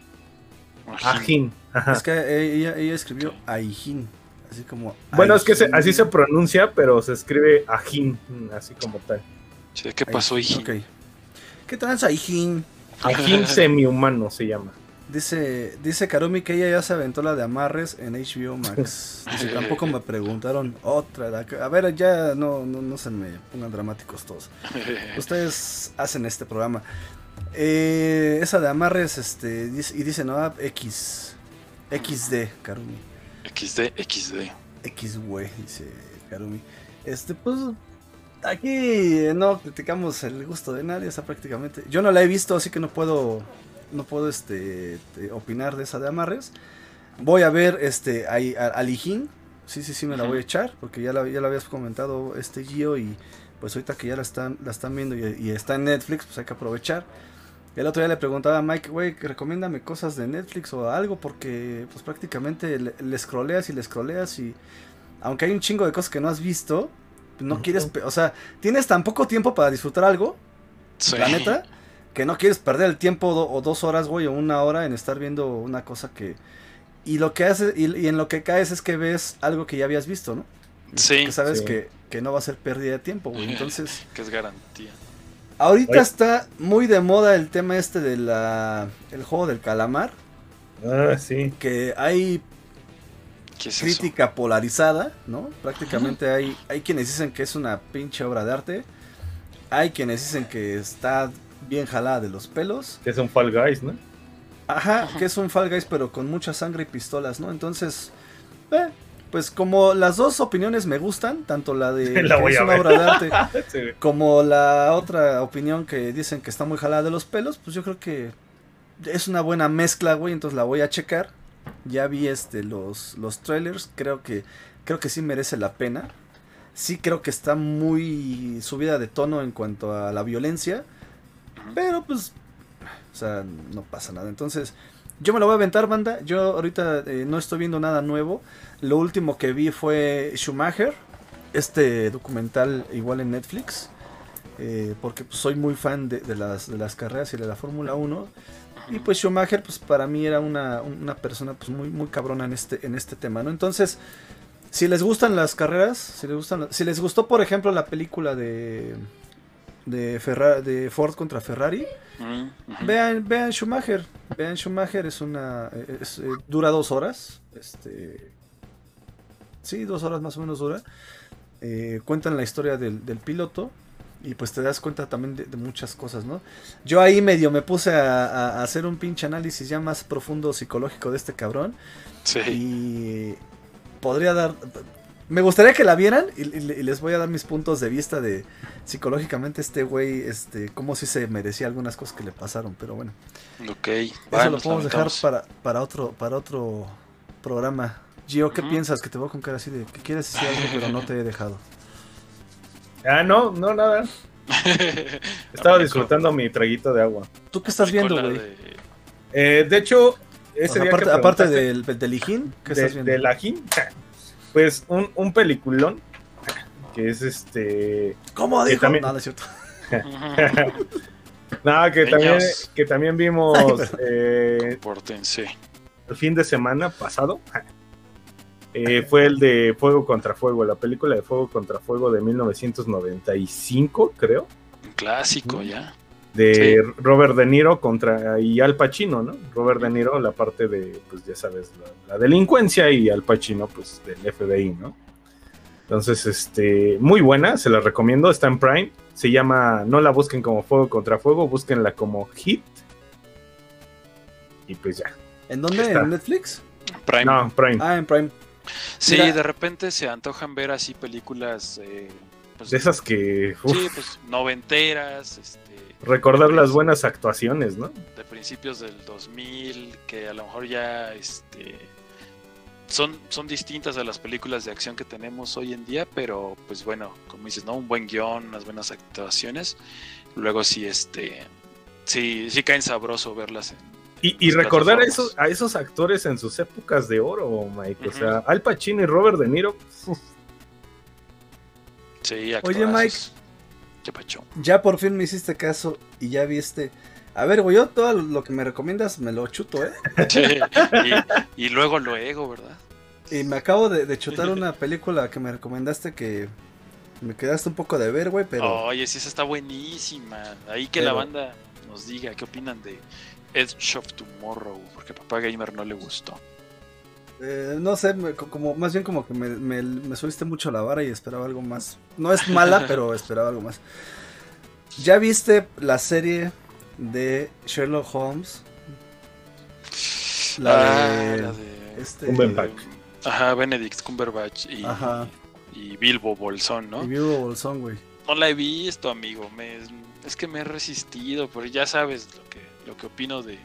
Ajin. Es que ella, ella escribió Aijin. Así como. Bueno, es que se- así se pronuncia, pero se escribe Ajin, así como tal. Sí, ¿Qué pasó, Aijin, hijo? ok. ¿Qué trans Aijin? Ajin semihumano se llama. Dice, dice Karumi que ella ya se aventó la de amarres en HBO Max. Dice, tampoco me preguntaron otra. A ver, ya no, no, no se me pongan dramáticos todos. Ustedes hacen este programa. Eh, esa de amarres, este, dice- y dice, no, X. XD, Karumi. XD, XD. XW, dice Karumi. Este, pues, aquí no criticamos el gusto de nadie, o sea, prácticamente. Yo no la he visto, así que no puedo, no puedo, este, te- opinar de esa de amarres. Voy a ver, este, ahí, a, a Lijin. Sí, sí, sí, me la voy a echar, porque ya la, ya la habías comentado, este Gio, y pues ahorita que ya la están, la están viendo y, y está en Netflix, pues hay que aprovechar. El otro día le preguntaba a Mike, güey, recomiéndame cosas de Netflix o algo, porque pues prácticamente le, le scrolleas y le scrolleas y aunque hay un chingo de cosas que no has visto, no quieres, o sea, tienes tan poco tiempo para disfrutar algo, Sí. la neta, que no quieres perder el tiempo do- o dos horas, güey, o una hora en estar viendo una cosa que... Y lo que haces, y, y en lo que caes es que ves algo que ya habías visto, ¿no? Sí, Que sabes Sí. que, que no va a ser pérdida de tiempo, güey. Entonces... que es garantía. Ahorita Oye. está muy de moda el tema este de la el juego del calamar, Ah, sí. que hay ¿Qué es eso? crítica polarizada, ¿no? Prácticamente hay hay quienes dicen que es una pinche obra de arte, hay quienes dicen que está bien jalada de los pelos, Que es un Fall Guys, ¿no? ajá, Ajá. que es un Fall Guys pero con mucha sangre y pistolas, ¿no? Entonces, eh, pues como las dos opiniones me gustan, tanto la de La que voy es a una ver. obra de arte Sí. Como la otra opinión que dicen que está muy jalada de los pelos, pues yo creo que es una buena mezcla, güey, entonces la voy a checar. Ya vi este los los trailers, creo que creo que sí merece la pena. Sí creo que está muy subida de tono en cuanto a la violencia, pero pues o sea, no pasa nada. Entonces, yo me lo voy a aventar, banda. Yo ahorita eh, no estoy viendo nada nuevo. Lo último que vi fue Schumacher, este documental igual en Netflix. eh, porque pues, soy muy fan de, las, carreras y de la Fórmula 1. Y pues Schumacher, pues para mí era una, una persona pues muy, muy cabrona en este, en este tema, ¿no? Entonces, si les gustan las carreras, si les gustan, si les gustó, por ejemplo, la película de de, Ferra- de Ford contra Ferrari, Mm, vean, vean Schumacher, vean Schumacher es una, es, eh, dura dos horas, este, sí, dos horas más o menos dura, Eh, cuentan la historia del, del piloto y pues te das cuenta también de, de muchas cosas, ¿no? Yo ahí medio me puse a, a- a hacer un pinche análisis ya más profundo psicológico de este cabrón Sí. y podría dar. Me gustaría que la vieran y, y- y les voy a dar mis puntos de vista de psicológicamente este güey, este, cómo si se merecía algunas cosas que le pasaron, pero bueno, Ok. eso lo podemos dejar para, para otro, para otro programa. Gio, ¿qué piensas? Que te voy con cara así de que quieres decir algo, pero no te he dejado. Ah, no, no, nada. Estaba disfrutando mi traguito de agua. ¿Tú qué estás viendo, güey? de- Eh, de hecho, O ese sea, día aparte que aparte del, del Ijín, ¿qué de, estás viendo? de la Jin, pues un, un peliculón que es este ¿Cómo dijo? también- No, no es cierto. nada que también que también vimos eh, Pórtense. el fin de semana pasado eh, fue el de Fuego contra Fuego, la película de Fuego contra Fuego de 1995, creo, Un clásico ya. De Sí. Robert De Niro contra y Al Pacino, ¿no? Robert De Niro, la parte de, pues ya sabes, la, la delincuencia y Al Pacino, pues del FBI, ¿no? Entonces, este, muy buena, se la recomiendo, está en Prime, se llama, no la busquen como Fuego contra Fuego, búsquenla como Hit. Y pues ya, ¿En dónde? Está. ¿En Netflix? Prime. No, Prime. Ah, en Prime. sí, mira- de repente se antojan ver así películas. eh, pues, de esas que. uf, Sí, pues noventeras, este, recordar las princi- buenas actuaciones, ¿no? de principios del 2000, que a lo mejor ya este, son, son distintas a las películas de acción que tenemos hoy en día, pero pues bueno, como dices, ¿no? Un buen guion, unas buenas actuaciones. Luego sí, este, sí, sí caen sabroso verlas. En, Y, y recordar a esos, a esos actores en sus épocas de oro, Mike. O sea, Al Pacino y Robert De Niro. uf, sí, Oye. Mike. Qué pacho. Ya por fin me hiciste caso y ya viste. A ver, güey, yo todo lo que me recomiendas me lo chuto, ¿eh? Sí, y, y luego luego, ¿verdad? Y me acabo de, de chutar una película que me recomendaste que me quedaste un poco de ver, güey, pero... Oye, sí, esa está buenísima. Ahí que Pero- la banda nos diga qué opinan de Edge of Tomorrow, porque a Papá Gamer no le gustó. Eh, no sé, me- co- como más bien como que me, me, me subiste mucho la vara y esperaba algo más. No es mala, pero esperaba algo más. ¿Ya viste la serie de Sherlock Holmes? La Ah, de... la de- Este, Cumberbatch. Ajá, Benedict Cumberbatch y, Ajá. y Bilbo Bolsón, ¿no? Y Bilbo Bolsón, güey. No la he visto, amigo. Me, es que me he resistido, pero ya sabes lo que, lo que opino de,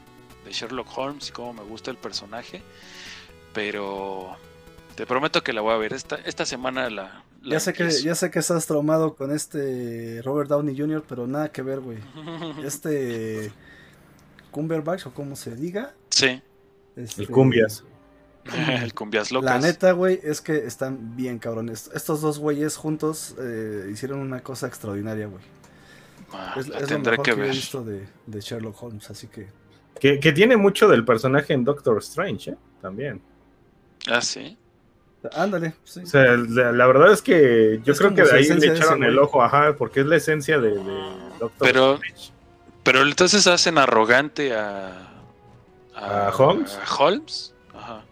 de Sherlock Holmes y cómo me gusta el personaje. Pero te prometo que la voy a ver. Esta, esta semana la, la Ya sé, que, ya sé que estás traumado con este Robert Downey Jr., pero nada que ver, güey. Este Cumberbatch, o como se diga. Sí, este, El Cumbias. el cumbias locas. La neta, güey, es que están bien cabrones. Estos dos güeyes juntos eh, hicieron una cosa extraordinaria, güey. Ah, Es, la es lo tendré mejor que que, he ver. visto de, de Sherlock Holmes, así que... Que, que tiene mucho del personaje en Doctor Strange, ¿eh? También. Ah, sí. Ándale, sí. O sea, la, la verdad es que yo Es creo que de ahí le echaron ese el ojo, ajá, porque es la esencia de, de Doctor Pero- Strange. Pero entonces hacen arrogante a. ¿A Holmes? a Holmes. Ajá.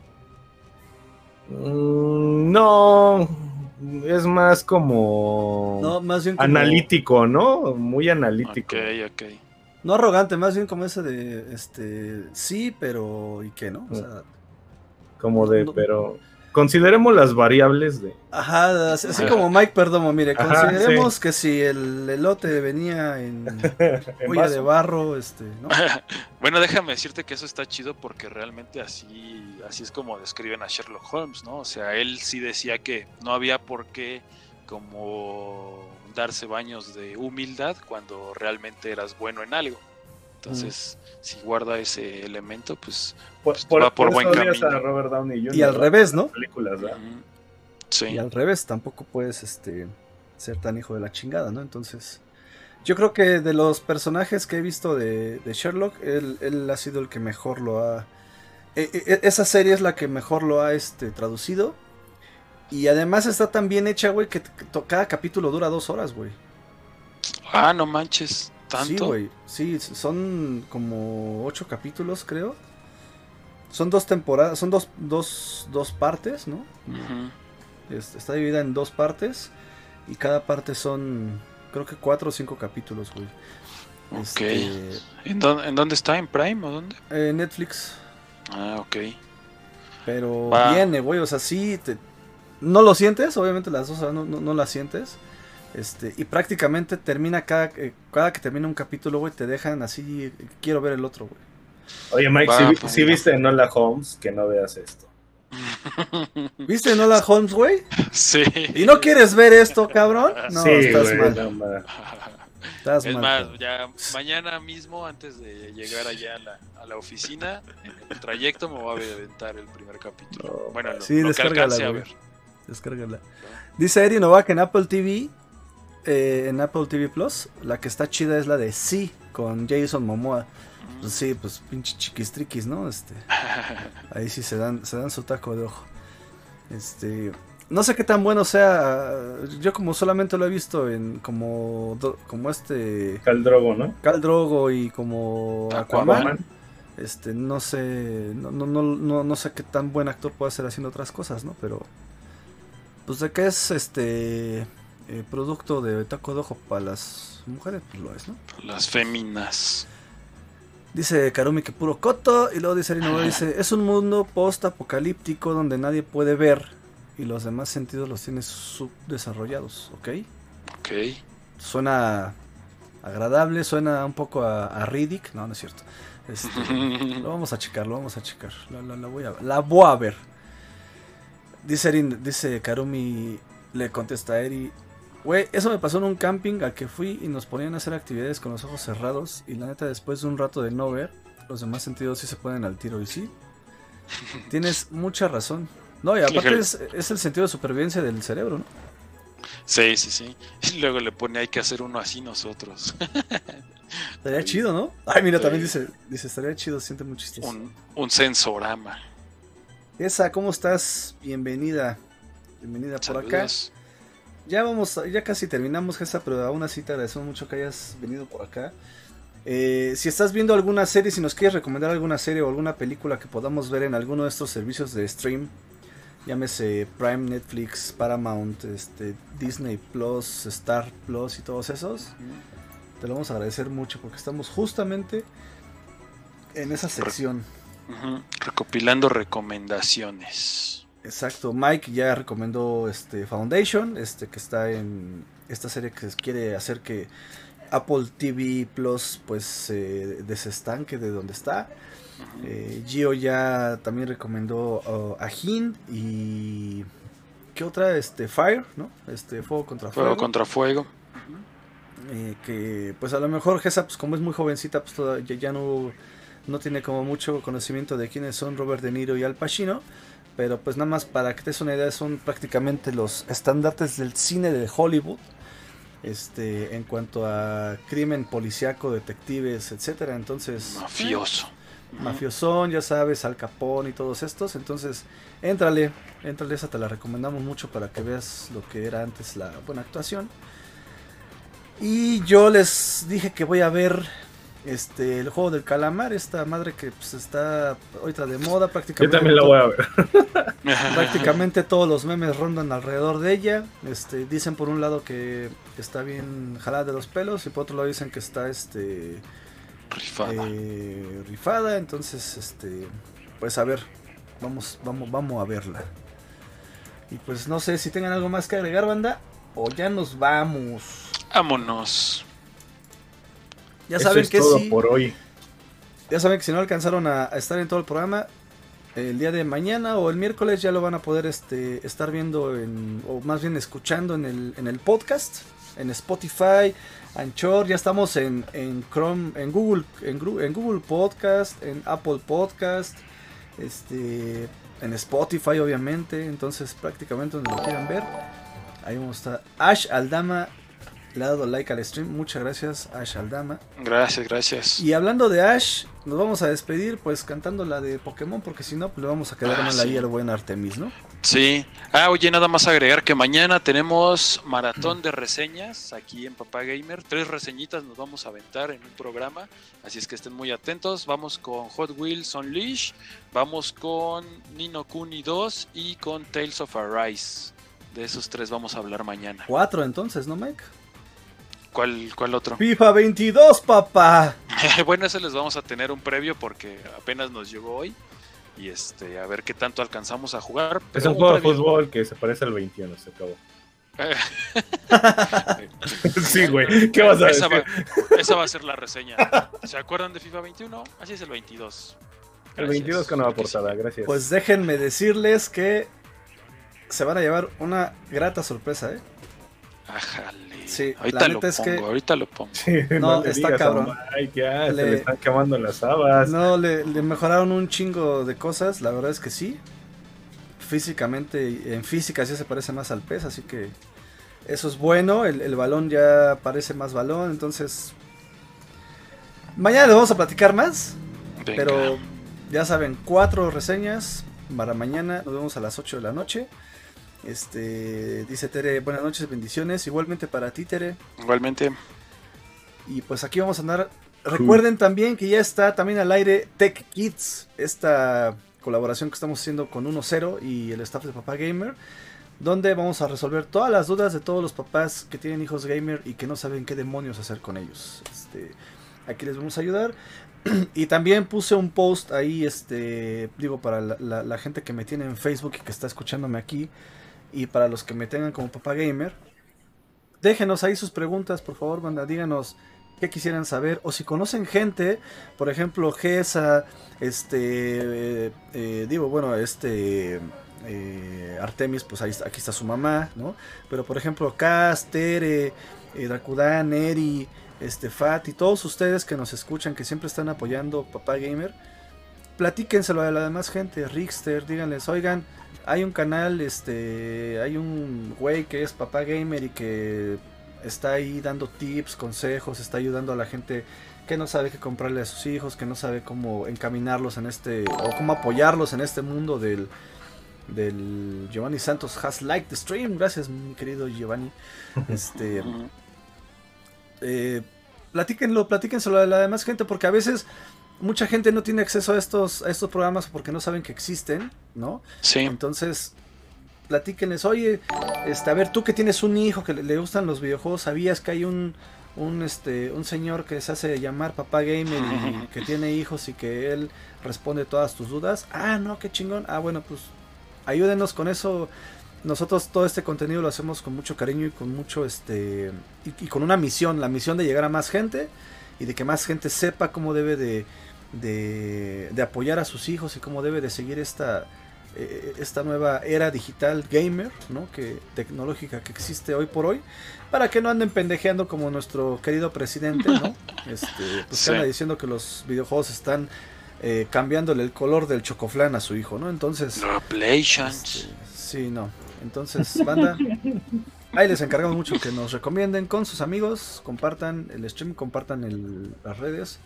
Mm, no, es más como No, más bien como... analítico, ¿no? Muy analítico. Ok, ok. No arrogante, más bien como ese de, este... Sí, pero... ¿Y qué, no? O sea... Como de, No. pero consideremos las variables de. Ajá, así, así como Mike Perdomo, mire, Ajá, consideremos que si el elote venía en en olla vaso. de barro, este, ¿no? bueno, déjame decirte que eso está chido porque realmente así, así es como describen a Sherlock Holmes, ¿no? O sea, él sí decía que no había por qué como darse baños de humildad cuando realmente eras bueno en algo. Entonces, si guarda ese elemento, pues Por, pues, por- va por buen camino. a Robert Downey Jr. Y al revés, ¿no? Las películas, ¿verdad? sí. Y al revés, tampoco puedes, este, ser tan hijo de la chingada, ¿no? Entonces, yo creo que de los personajes que he visto de, de Sherlock, él, él ha sido el que mejor lo ha... e- e- esa serie es la que mejor lo ha, este, traducido. Y además está tan bien hecha, güey, que cada capítulo dura dos horas, güey. Ah, no manches, Sí, tanto. güey. Sí, son como ocho capítulos, creo. Son dos temporadas, son dos, dos, dos partes, ¿no? Es- está dividida en dos partes. Y cada parte son, creo que cuatro o cinco capítulos, güey. Ok. Este, ¿En, dónde, ¿En dónde está? ¿En Prime o dónde? eh, Netflix. Ah, ok. Pero Va. viene, güey. O sea, sí. te- no lo sientes, obviamente las dos no, no, no las sientes. Este, y prácticamente termina cada, eh, cada que termina un capítulo, güey, te dejan así. Quiero ver el otro, güey. Oye, Mike, si, pues, viste en Hola Holmes, que no veas esto. ¿Viste Nola Holmes, güey? sí. ¿Y no quieres ver esto, cabrón? No, sí, estás güey, mal. no, ma. Estás Es mal, más, ya mañana mismo, antes de llegar allá a la, a la oficina, en el trayecto me voy a aventar el primer capítulo. No, bueno, lo, Sí, lo que descárgala, alcance a ver. Descárgala. Dice Eri Novak en Apple TV. Eh, en Apple TV Plus. La que está chida es la de Sí, con Jason Momoa. Pues sí, pues pinche chiquistriquis, ¿no? Este. Ahí sí se dan, se dan su taco de ojo. Este. No sé qué tan bueno sea. Yo como solamente lo he visto en como como este Cal Drogo, ¿no? Cal Drogo y como Aquaman. Aquaman. Este, no sé, no, no, no, no, no sé qué tan buen actor puede ser haciendo otras cosas, ¿no? Pero, pues de que es este eh, producto de taco de ojo para las mujeres, pues lo es, ¿no? Las féminas. Dice Karumi que puro coto. Y luego dice Arino, dice, es un mundo post-apocalíptico donde nadie puede ver y los demás sentidos los tienes subdesarrollados, ¿ok? Ok. Suena agradable, suena un poco a, a Riddick. No, no es cierto. Este, lo vamos a checar, lo vamos a checar. La, la- la voy, a, la voy a ver. Dice, Erin- dice Karumi, le contesta a Eri. Güey, eso me pasó en un camping al que fui y nos ponían a hacer actividades con los ojos cerrados. Y la neta, después de un rato de no ver, los demás sentidos sí se ponen al tiro. Y sí, tienes mucha razón. No, y aparte es, es el sentido de supervivencia del cerebro, ¿no? Sí, sí, sí. Y luego le pone, hay que hacer uno así nosotros. Estaría chido, ¿no? Ay, mira, también dice, dice, estaría chido, siente muy chistoso. un, un sensorama. Esa, ¿cómo estás? Bienvenida. Bienvenida por acá. Ya vamos, ya casi terminamos esa, pero aún así te agradecemos mucho que hayas venido por acá. Eh, si estás viendo alguna serie, si nos quieres recomendar alguna serie o alguna película que podamos ver en alguno de estos servicios de stream, llámese Prime, Netflix, Paramount, este, Disney Plus, Star Plus y todos esos, te lo vamos a agradecer mucho porque estamos justamente en esa sección. Recopilando recomendaciones. Exacto, Mike ya recomendó este Foundation, este que está en esta serie que quiere hacer que Apple TV Plus pues se desestanque de donde está. Eh, Gio ya también recomendó uh, a Hin y ¿qué otra? Este Fire, ¿no? Este Fuego contra Fuego. Fuego contra fuego. Eh, que pues a lo mejor Gesa pues como es muy jovencita pues todavía ya no no tiene como mucho conocimiento de quiénes son Robert De Niro y Al Pacino pero pues nada más para que te des una idea son prácticamente los estandartes del cine de Hollywood este en cuanto a crimen policíaco detectives etcétera. Entonces Mafioso. Mafiosón ya sabes Al Capone y todos estos. Entonces éntrale éntrale esa te la recomendamos mucho para que veas lo que era antes la buena actuación. Y yo les dije que voy a ver este el juego del calamar, esta madre que pues, está ahorita de moda Yo prácticamente. también la voy a ver. Prácticamente todos los memes rondan alrededor de ella. Este, dicen por un lado que está bien jalada de los pelos y por otro lado dicen que está este Rifada. eh, rifada. Entonces, este, pues a ver, vamos, vamos, vamos a verla. Y pues no sé si tengan algo más que agregar, banda, o ya nos vamos. Vámonos. Ya Eso saben es que todo por hoy. Ya saben que si no alcanzaron a, a estar en todo el programa, el día de mañana o el miércoles ya lo van a poder este, estar viendo en, o más bien escuchando en el, en el podcast, en Spotify, Anchor, ya estamos en, en Chrome, en Google, en Google Podcast, en Apple Podcast, este, en Spotify obviamente, entonces prácticamente donde lo quieran ver, ahí vamos a estar. Ash Aldama le ha dado like al stream, muchas gracias Ash Aldama. Gracias, gracias. Y hablando de Ash, nos vamos a despedir pues cantando la de Pokémon porque si no pues, le vamos a quedar Ah, mal ahí sí. al buen Artemis, ¿no? Sí. Ah, oye, nada más agregar que mañana tenemos maratón de reseñas aquí en Papá Gamer. Tres reseñitas nos vamos a aventar en un programa. Así es que estén muy atentos. Vamos con Hot Wheels Unleash. Vamos con Nino Kuni 2 y con Tales of Arise. De esos tres vamos a hablar mañana. Cuatro entonces, ¿no, Mike? ¿Cuál, cuál otro? FIFA 22, papá. bueno, ese les vamos a tener un previo porque apenas nos llegó hoy. Y este, a ver qué tanto alcanzamos a jugar. Es un juego de fútbol que se parece al 21, se acabó. sí, güey. ¿Qué vas a esa, decir? va, esa va a ser la reseña. ¿Se acuerdan de FIFA 21? Así es el 22. El Gracias. 22 con nueva portada, gracias. Pues déjenme decirles que se van a llevar una grata sorpresa, ¿eh? Ájale. Sí, ahorita la lo es pongo, que- ahorita lo pongo. Sí, No, le está digas cabrón. Ya, Le- se le están quemando las habas. No, le, le mejoraron un chingo de cosas, la verdad es que sí. Físicamente, en física sí se parece más al pez, así que eso es bueno. El, el balón ya parece más balón, entonces... Mañana les vamos a platicar más, Venga. pero ya saben, cuatro reseñas para mañana. Nos vemos a las 8 de la noche. Este, dice Tere, buenas noches, bendiciones. Igualmente para ti, Tere. Igualmente, Y pues aquí vamos a andar. Recuerden también que ya está también al aire Tech Kids, esta colaboración que estamos haciendo con 1.0 y el staff de Papá Gamer, donde vamos a resolver todas las dudas de todos los papás que tienen hijos gamer y que no saben qué demonios hacer con ellos. Este, aquí les vamos a ayudar. Y también puse un post ahí, este, digo, para la, la- la gente que me tiene en Facebook y que está escuchándome aquí, y para los que me tengan como papá gamer, déjenos ahí sus preguntas, por favor, banda, díganos qué quisieran saber, o si conocen gente, por ejemplo, Gesa, este, eh, eh, digo, bueno, este, eh, Artemis, pues ahí, aquí está su mamá, ¿no? Pero por ejemplo, Cas, Tere, eh, Eri, este, Fat y todos ustedes que nos escuchan, que siempre están apoyando Papá Gamer, platíquenselo a la demás gente, Rickster, díganles, oigan, hay un canal, este, hay un güey que es Papá Gamer y que está ahí dando tips, consejos, está ayudando a la gente que no sabe qué comprarle a sus hijos, que no sabe cómo encaminarlos en este, o cómo apoyarlos en este mundo del, del Giovanni Santos has liked the stream. Gracias, mi querido Giovanni. Este, eh, platíquenlo, platíquenselo a la demás gente, porque a veces mucha gente no tiene acceso a estos, a estos programas porque no saben que existen, ¿no? Sí, Entonces, platíquenles, oye, este, a ver, tú que tienes un hijo que le, le gustan los videojuegos, ¿sabías que hay un, un, este, un señor que se hace llamar papá gamer y que tiene hijos y que él responde todas tus dudas? Ah, no, qué chingón. Ah, bueno, pues ayúdenos con eso. Nosotros todo este contenido lo hacemos con mucho cariño y con mucho, este, y, y con una misión, la misión de llegar a más gente y de que más gente sepa cómo debe de, de, de apoyar a sus hijos y cómo debe de seguir esta, eh, esta nueva era digital gamer, ¿no? Que tecnológica que existe hoy por hoy, para que no anden pendejeando como nuestro querido presidente, ¿no? Este, pues Sí. anda diciendo que los videojuegos están eh, cambiándole el color del chocoflán a su hijo, ¿no? Entonces, este, sí, no. Entonces, banda, ahí les encargamos mucho que nos recomienden con sus amigos, compartan el stream, compartan el- las redes.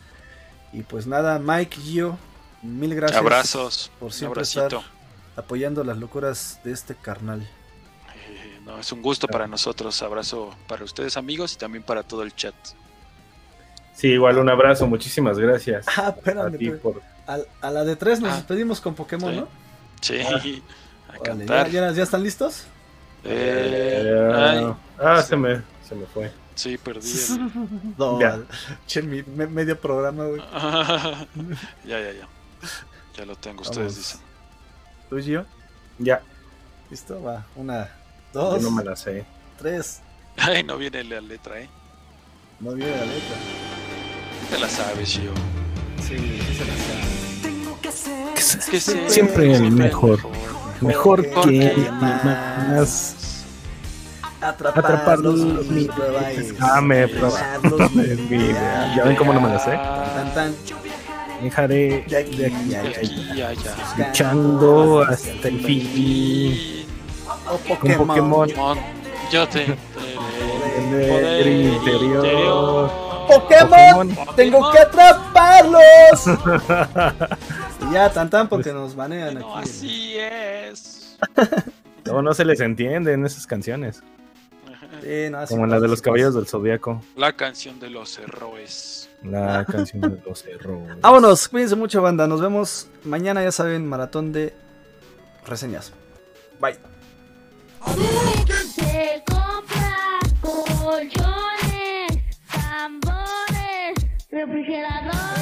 Y pues nada, Mike, Gio, mil gracias. Abrazos. por siempre estar apoyando las locuras de este carnal. Eh, no, es un gusto para nosotros. Abrazo para ustedes, amigos, y también para todo el chat. Sí, igual un abrazo, muchísimas gracias. Ah, A espérame, ti pero por... a, a la de tres nos Ah. despedimos con Pokémon, Sí. ¿no? Sí, Ah. a Órale, ¿ya, cantar. ya- ya están listos? Eh, Eh, ay, ah, sí. se me, se me fue. sí, perdí. el- No, Ya. che, mi- me- medio programa, güey. ya, ya, ya. Ya lo tengo, ustedes dicen. ¿Tú, Gio? Ya, ¿Listo? Va. Una, yo dos, no me la sé. tres. Ay, no viene la letra, ¿eh? No viene la letra. Te la sabes, yo. Sí, sí se la sabe. Que sea Siempre el mejor. Mejor Porque que nadie más. Atrapar, Atrapar los. Ah, me ¿Ya ven cómo no me la sé? Tan, tan. Dejaré De aquí, de aquí, ya, De ya, aquí, ya, ya. luchando hasta el fin. Oh, Con Pokémon. Yo te el interior. Pokémon, Pokémon. tengo que atraparlos. y ya, tan tan, porque nos banean No, aquí. así es. No, no se les entienden esas canciones. Sí, no, Como la pasa, de los caballeros del Zodíaco. La canción de los errores. La canción de los errores. Vámonos, cuídense mucho, banda. Nos vemos mañana, ya saben, maratón de reseñas. Bye. Se compra colchones, tambores, refrigerador.